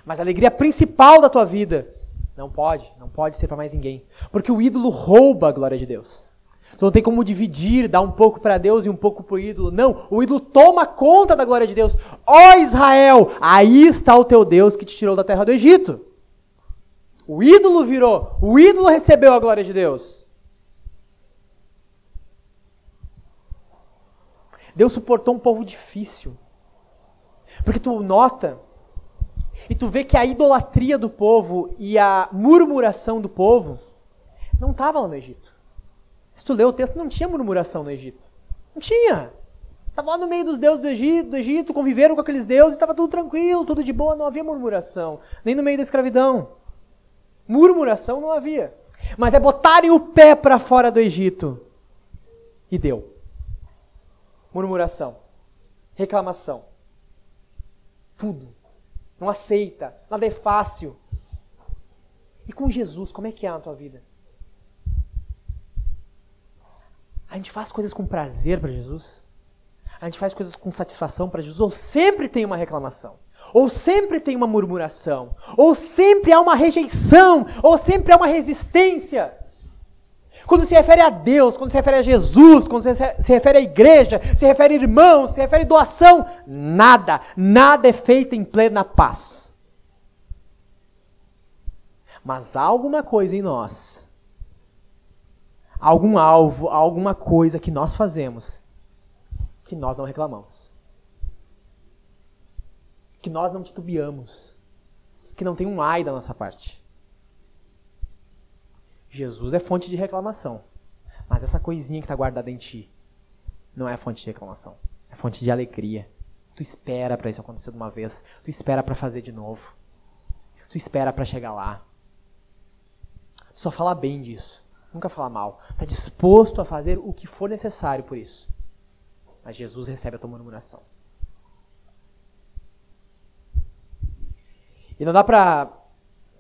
Mas a alegria principal da tua vida não pode, não pode ser para mais ninguém, porque o ídolo rouba a glória de Deus. Tu não tem como dividir, dar um pouco para Deus e um pouco para o ídolo. Não, o ídolo toma conta da glória de Deus. Ó oh, Israel, aí está o teu Deus que te tirou da terra do Egito. O ídolo virou, o ídolo recebeu a glória de Deus. Deus suportou um povo difícil. Porque tu nota e tu vê que a idolatria do povo e a murmuração do povo não estava lá no Egito. Se tu lê o texto, não tinha murmuração no Egito. Não tinha. Estava lá no meio dos deuses do Egito, do Egito, conviveram com aqueles deuses, estava tudo tranquilo, tudo de boa, não havia murmuração. Nem no meio da escravidão. Murmuração não havia. Mas é botarem o pé para fora do Egito. E deu. Murmuração. Reclamação. Tudo. Não aceita. Nada é fácil. E com Jesus, como é que é na tua vida? A gente faz coisas com prazer para Jesus? A gente faz coisas com satisfação para Jesus? Ou sempre tem uma reclamação? Ou sempre tem uma murmuração? Ou sempre há uma rejeição? Ou sempre há uma resistência? Quando se refere a Deus, quando se refere a Jesus, quando se refere à igreja, se refere a irmãos, se refere a doação, nada, nada é feito em plena paz. Mas há alguma coisa em nós algum alvo, alguma coisa que nós fazemos que nós não reclamamos. Que nós não titubeamos. Que não tem um ai da nossa parte. Jesus é fonte de reclamação. Mas essa coisinha que está guardada em ti não é fonte de reclamação. É fonte de alegria. Tu espera para isso acontecer de uma vez. Tu espera para fazer de novo. Tu espera para chegar lá. Só fala bem disso nunca fala mal. Está disposto a fazer o que for necessário por isso. Mas Jesus recebe a tua murmuração. E não dá para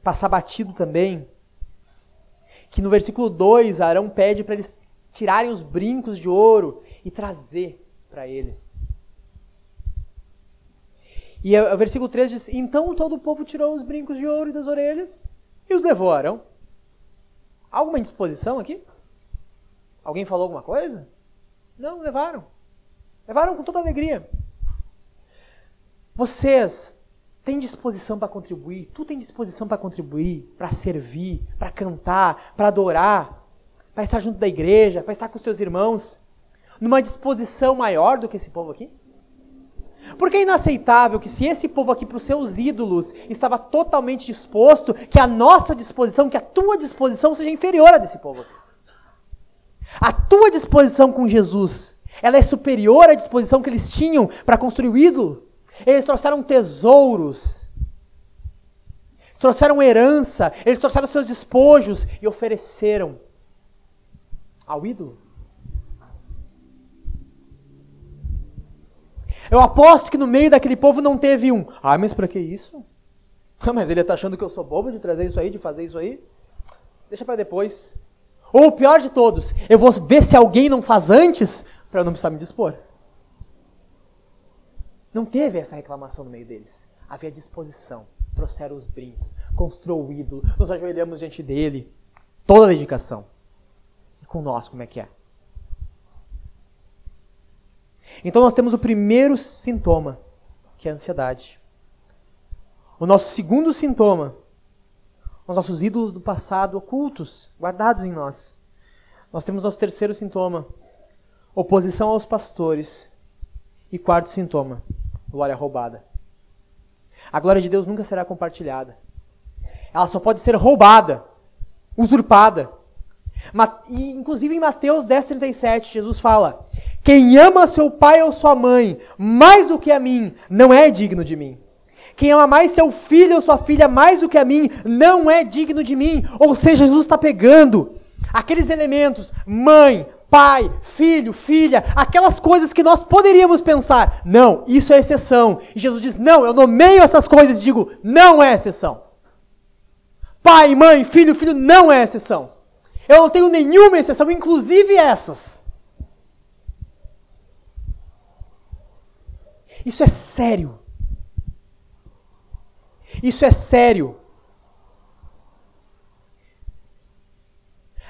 passar batido também que no versículo 2 Arão pede para eles tirarem os brincos de ouro e trazer para ele. E o versículo 3 diz: Então todo o povo tirou os brincos de ouro das orelhas e os levou a Arão. Alguma indisposição aqui? Alguém falou alguma coisa? Não, levaram. Levaram com toda alegria. Vocês têm disposição para contribuir? Tu tem disposição para contribuir, para servir, para cantar, para adorar, para estar junto da igreja, para estar com os teus irmãos? Numa disposição maior do que esse povo aqui? Porque é inaceitável que se esse povo aqui para os seus ídolos estava totalmente disposto, que a nossa disposição, que a tua disposição seja inferior a desse povo aqui. A tua disposição com Jesus, ela é superior à disposição que eles tinham para construir o ídolo. Eles trouxeram tesouros, trouxeram herança, eles trouxeram seus despojos e ofereceram ao ídolo. Eu aposto que no meio daquele povo não teve um. Ah, mas para que isso? Ah, *laughs* mas ele está achando que eu sou bobo de trazer isso aí, de fazer isso aí? Deixa para depois. Ou o pior de todos, eu vou ver se alguém não faz antes para não precisar me dispor. Não teve essa reclamação no meio deles. Havia disposição. Trouxeram os brincos, construiu o ídolo, nos ajoelhamos diante dele. Toda a dedicação. E com nós, como é que é? Então nós temos o primeiro sintoma, que é a ansiedade. O nosso segundo sintoma, os nossos ídolos do passado ocultos, guardados em nós. Nós temos nosso terceiro sintoma, oposição aos pastores. E quarto sintoma, glória roubada. A glória de Deus nunca será compartilhada. Ela só pode ser roubada, usurpada. E, inclusive em Mateus 10,37, Jesus fala: quem ama seu pai ou sua mãe mais do que a mim, não é digno de mim. Quem ama mais seu filho ou sua filha mais do que a mim, não é digno de mim. Ou seja, Jesus está pegando aqueles elementos, mãe, pai, filho, filha, aquelas coisas que nós poderíamos pensar, não, isso é exceção. E Jesus diz, não, eu nomeio essas coisas e digo, não é exceção. Pai, mãe, filho, filho, não é exceção. Eu não tenho nenhuma exceção, inclusive essas. Isso é sério. Isso é sério.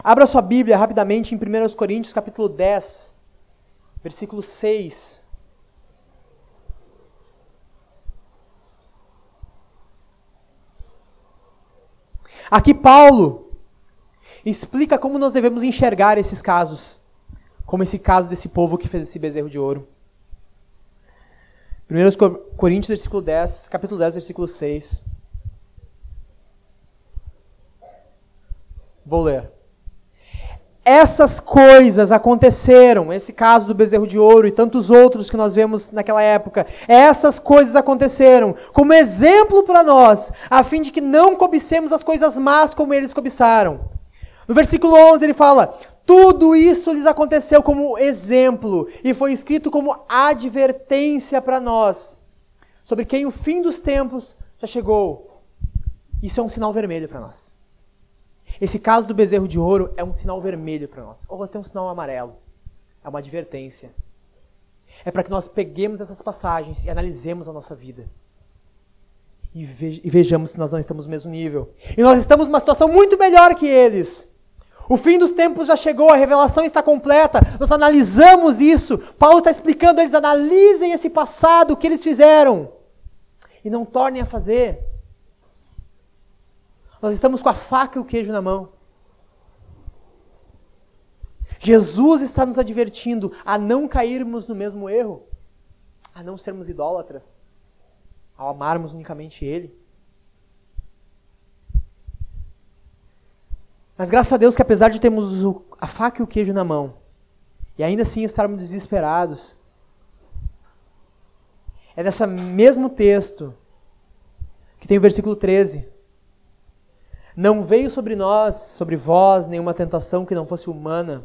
Abra sua Bíblia rapidamente em 1 Coríntios capítulo 10, versículo 6. Aqui Paulo explica como nós devemos enxergar esses casos, como esse caso desse povo que fez esse bezerro de ouro. 1 Coríntios, versículo 10, capítulo 10, versículo 6. Vou ler. Essas coisas aconteceram, esse caso do bezerro de ouro e tantos outros que nós vemos naquela época, essas coisas aconteceram como exemplo para nós, a fim de que não cobicemos as coisas más como eles cobiçaram. No versículo 11 ele fala: tudo isso lhes aconteceu como exemplo e foi escrito como advertência para nós, sobre quem o fim dos tempos já chegou. Isso é um sinal vermelho para nós. Esse caso do bezerro de ouro é um sinal vermelho para nós, ou até um sinal amarelo. É uma advertência. É para que nós peguemos essas passagens e analisemos a nossa vida. E, vejamos se nós não estamos no mesmo nível. E nós estamos numa situação muito melhor que eles. O fim dos tempos já chegou, a revelação está completa. Nós analisamos isso. Paulo está explicando, eles analisem esse passado, o que eles fizeram. E não tornem a fazer. Nós estamos com a faca e o queijo na mão. Jesus está nos advertindo a não cairmos no mesmo erro, a não sermos idólatras, ao amarmos unicamente Ele. Mas graças a Deus que apesar de termos a faca e o queijo na mão, e ainda assim estarmos desesperados, é nesse mesmo texto que tem o versículo 13. Não veio sobre nós, sobre vós, nenhuma tentação que não fosse humana.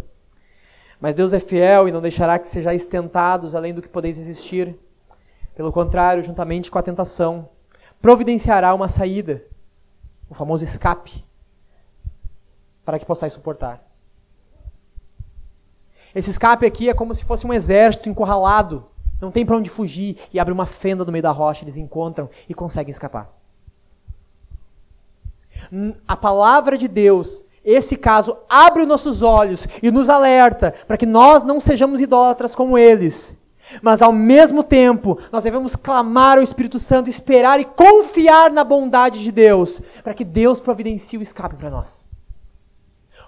Mas Deus é fiel e não deixará que sejais tentados além do que podeis resistir. Pelo contrário, juntamente com a tentação, providenciará uma saída, o famoso escape, para que possais suportar. Esse escape aqui é como se fosse um exército encurralado, não tem para onde fugir e abre uma fenda no meio da rocha, eles encontram e conseguem escapar. A palavra de Deus esse caso abre os nossos olhos e nos alerta para que nós não sejamos idólatras como eles. Mas ao mesmo tempo, nós devemos clamar ao Espírito Santo, esperar e confiar na bondade de Deus, para que Deus providencie o escape para nós.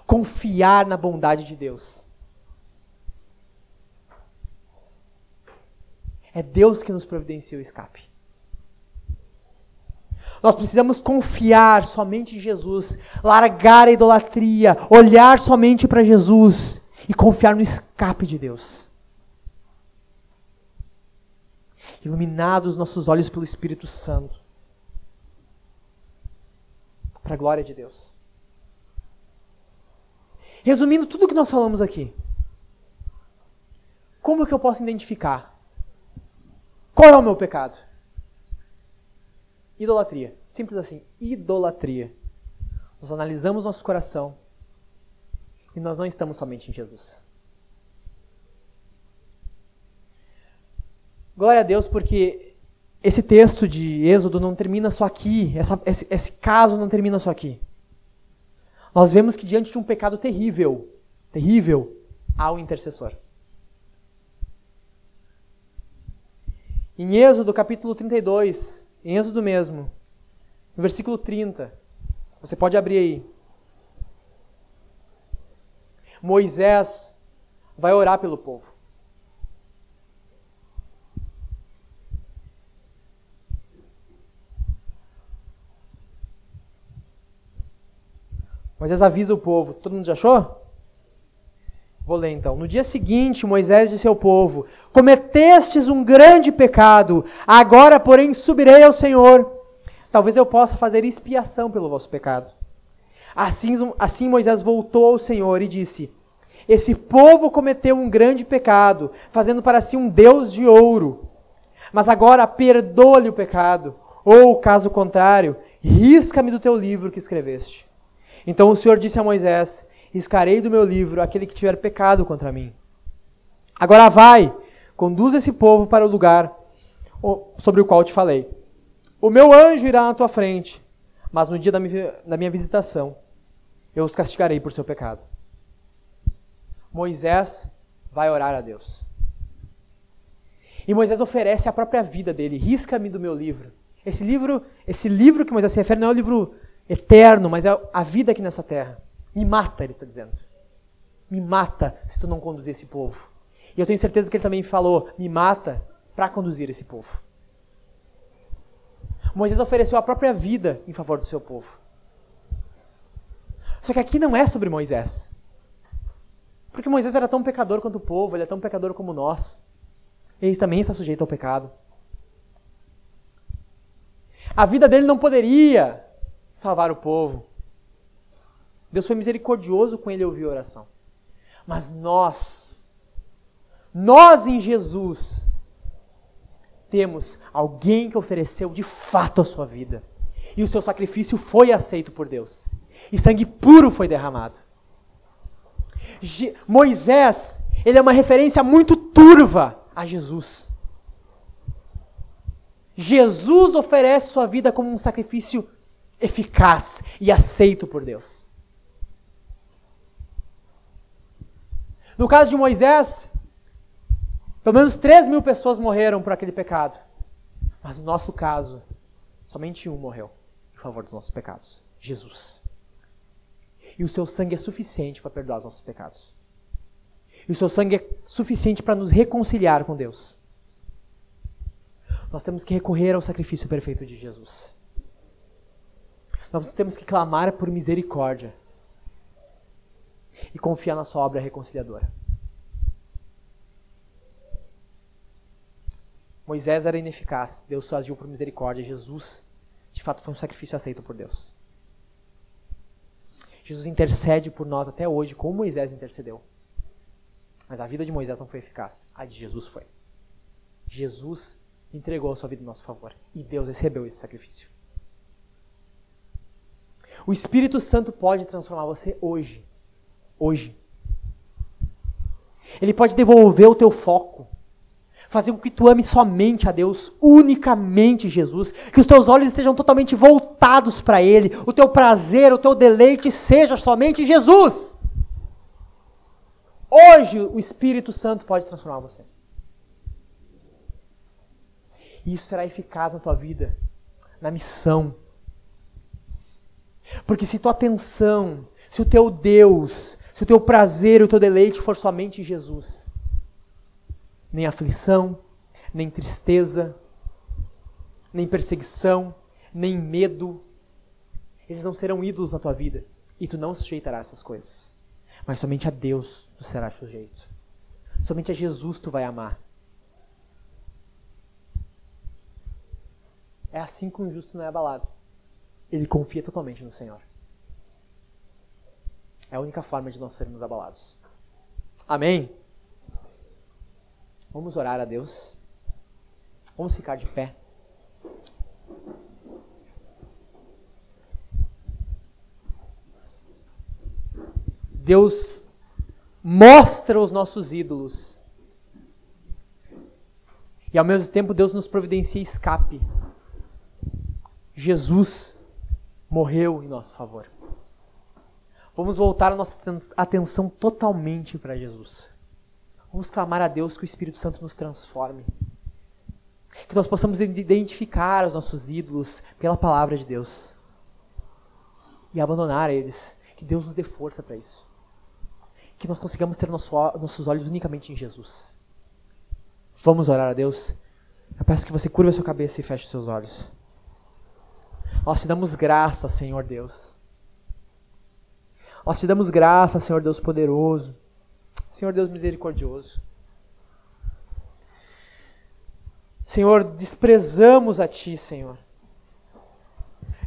Confiar na bondade de Deus. É Deus que nos providencia o escape. Nós precisamos confiar somente em Jesus, largar a idolatria, olhar somente para Jesus e confiar no escape de Deus. Iluminados nossos olhos pelo Espírito Santo. Para a glória de Deus. Resumindo tudo o que nós falamos aqui. Como que eu posso identificar? Qual é o meu pecado? Idolatria. Simples assim. Idolatria. Nós analisamos nosso coração e nós não estamos somente em Jesus. Glória a Deus, porque esse texto de Êxodo não termina só aqui, essa, esse, esse caso não termina só aqui. Nós vemos que diante de um pecado terrível, terrível, há o um intercessor. Em Êxodo capítulo 32, em Êxodo mesmo, no versículo 30. Você pode abrir aí. Moisés vai orar pelo povo. Moisés avisa o povo. Todo mundo já achou? Vou ler então. No dia seguinte, Moisés disse ao povo: Cometestes um grande pecado, agora, porém, subirei ao Senhor. Talvez eu possa fazer expiação pelo vosso pecado. Assim, assim Moisés voltou ao Senhor e disse: Esse povo cometeu um grande pecado, fazendo para si um Deus de ouro. Mas agora perdoa-lhe o pecado, ou, caso contrário, risca-me do teu livro que escreveste. Então o Senhor disse a Moisés: riscarei do meu livro aquele que tiver pecado contra mim. Agora vai, conduz esse povo para o lugar sobre o qual te falei. O meu anjo irá na tua frente, mas no dia da minha visitação eu os castigarei por seu pecado. Moisés vai orar a Deus. E Moisés oferece a própria vida dele. Risca-me do meu livro. Esse livro, esse livro que Moisés se refere não é um livro eterno, mas é a vida aqui nessa terra. Me mata, ele está dizendo. Me mata se tu não conduzir esse povo. E eu tenho certeza que ele também falou: me mata para conduzir esse povo. Moisés ofereceu a própria vida em favor do seu povo. Só que aqui não é sobre Moisés. Porque Moisés era tão pecador quanto o povo, ele é tão pecador como nós. Ele também está sujeito ao pecado. A vida dele não poderia salvar o povo. Deus foi misericordioso com ele ouviu a oração. Mas nós, nós em Jesus, temos alguém que ofereceu de fato a sua vida. E o seu sacrifício foi aceito por Deus. E sangue puro foi derramado. Je Moisés, ele é uma referência muito turva a Jesus. Jesus oferece sua vida como um sacrifício eficaz e aceito por Deus. No caso de Moisés, pelo menos 3 mil pessoas morreram por aquele pecado. Mas no nosso caso, somente um morreu em favor dos nossos pecados: Jesus. E o seu sangue é suficiente para perdoar os nossos pecados. E o seu sangue é suficiente para nos reconciliar com Deus. Nós temos que recorrer ao sacrifício perfeito de Jesus. Nós temos que clamar por misericórdia e confiar na sua obra reconciliadora. Moisés era ineficaz, Deus só agiu por misericórdia. Jesus, de fato, foi um sacrifício aceito por Deus. Jesus intercede por nós até hoje, como Moisés intercedeu. Mas a vida de Moisés não foi eficaz, a de Jesus foi. Jesus entregou a sua vida em nosso favor e Deus recebeu esse sacrifício. O Espírito Santo pode transformar você hoje hoje. Ele pode devolver o teu foco. Fazer com que tu ame somente a Deus, unicamente Jesus. Que os teus olhos estejam totalmente voltados para Ele. O teu prazer, o teu deleite seja somente Jesus. Hoje o Espírito Santo pode transformar você. E isso será eficaz na tua vida, na missão. Porque se tua atenção, se o teu Deus, se o teu prazer, o teu deleite for somente Jesus, nem aflição, nem tristeza, nem perseguição, nem medo, eles não serão ídolos na tua vida. E tu não sujeitarás essas coisas. Mas somente a Deus tu serás sujeito. Somente a Jesus tu vai amar. É assim que um justo não é abalado. Ele confia totalmente no Senhor. É a única forma de nós sermos abalados. Amém? Vamos orar a Deus. Vamos ficar de pé. Deus mostra os nossos ídolos. E ao mesmo tempo Deus nos providencia escape. Jesus morreu em nosso favor. Vamos voltar a nossa atenção totalmente para Jesus. Vamos clamar a Deus que o Espírito Santo nos transforme. Que nós possamos identificar os nossos ídolos pela palavra de Deus. E abandonar eles. Que Deus nos dê força para isso. Que nós consigamos ter nosso, nossos olhos unicamente em Jesus. Vamos orar a Deus. Eu peço que você curva a sua cabeça e feche seus olhos. Nós te damos graça, Senhor Deus. Nós te damos graça, Senhor Deus poderoso. Senhor Deus misericordioso. Senhor, desprezamos a Ti, Senhor.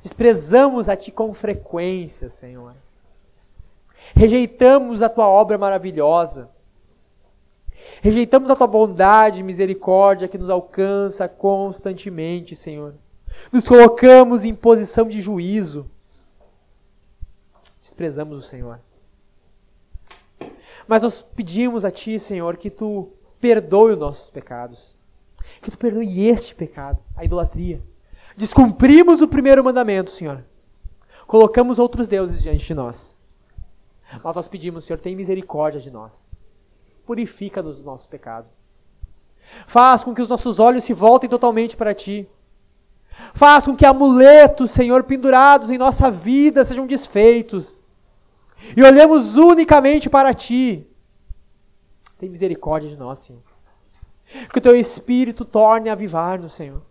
Desprezamos a Ti com frequência, Senhor. Rejeitamos a Tua obra maravilhosa. Rejeitamos a Tua bondade e misericórdia que nos alcança constantemente, Senhor. Nos colocamos em posição de juízo. Desprezamos o Senhor. Mas nós pedimos a Ti, Senhor, que Tu perdoe os nossos pecados. Que Tu perdoe este pecado, a idolatria. Descumprimos o primeiro mandamento, Senhor. Colocamos outros deuses diante de nós. Mas nós pedimos, Senhor, tem misericórdia de nós. Purifica-nos do nosso pecado. Faz com que os nossos olhos se voltem totalmente para Ti. Faz com que amuletos, Senhor, pendurados em nossa vida sejam desfeitos. E olhemos unicamente para Ti. Tem misericórdia de nós, Senhor. Que o Teu Espírito torne a avivar-nos, Senhor.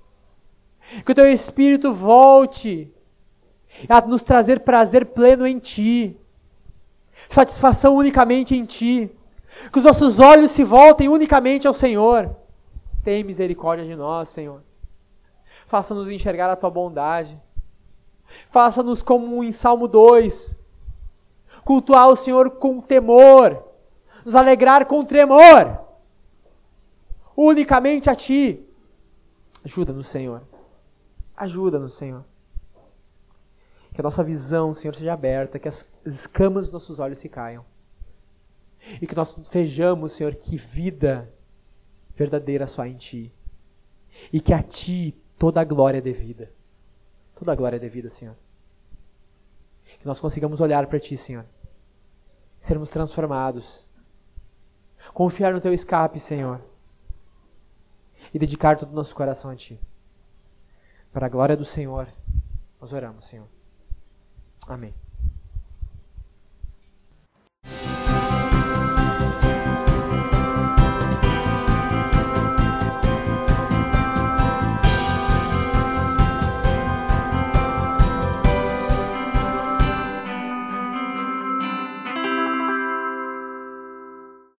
Que o Teu Espírito volte a nos trazer prazer pleno em Ti. Satisfação unicamente em Ti. Que os nossos olhos se voltem unicamente ao Senhor. Tem misericórdia de nós, Senhor. Faça-nos enxergar a tua bondade. Faça-nos como em Salmo 2. Cultuar o Senhor com temor. Nos alegrar com tremor. Unicamente a ti. Ajuda-nos, Senhor. Ajuda-nos, Senhor. Que a nossa visão, Senhor, seja aberta, que as escamas dos nossos olhos se caiam. E que nós vejamos, Senhor, que vida verdadeira só em Ti. E que a Ti toda a glória devida. Toda a glória devida, Senhor. Que nós consigamos olhar para Ti, Senhor. Sermos transformados. Confiar no Teu escape, Senhor. E dedicar todo o nosso coração a Ti. Para a glória do Senhor, nós oramos, Senhor. Amém.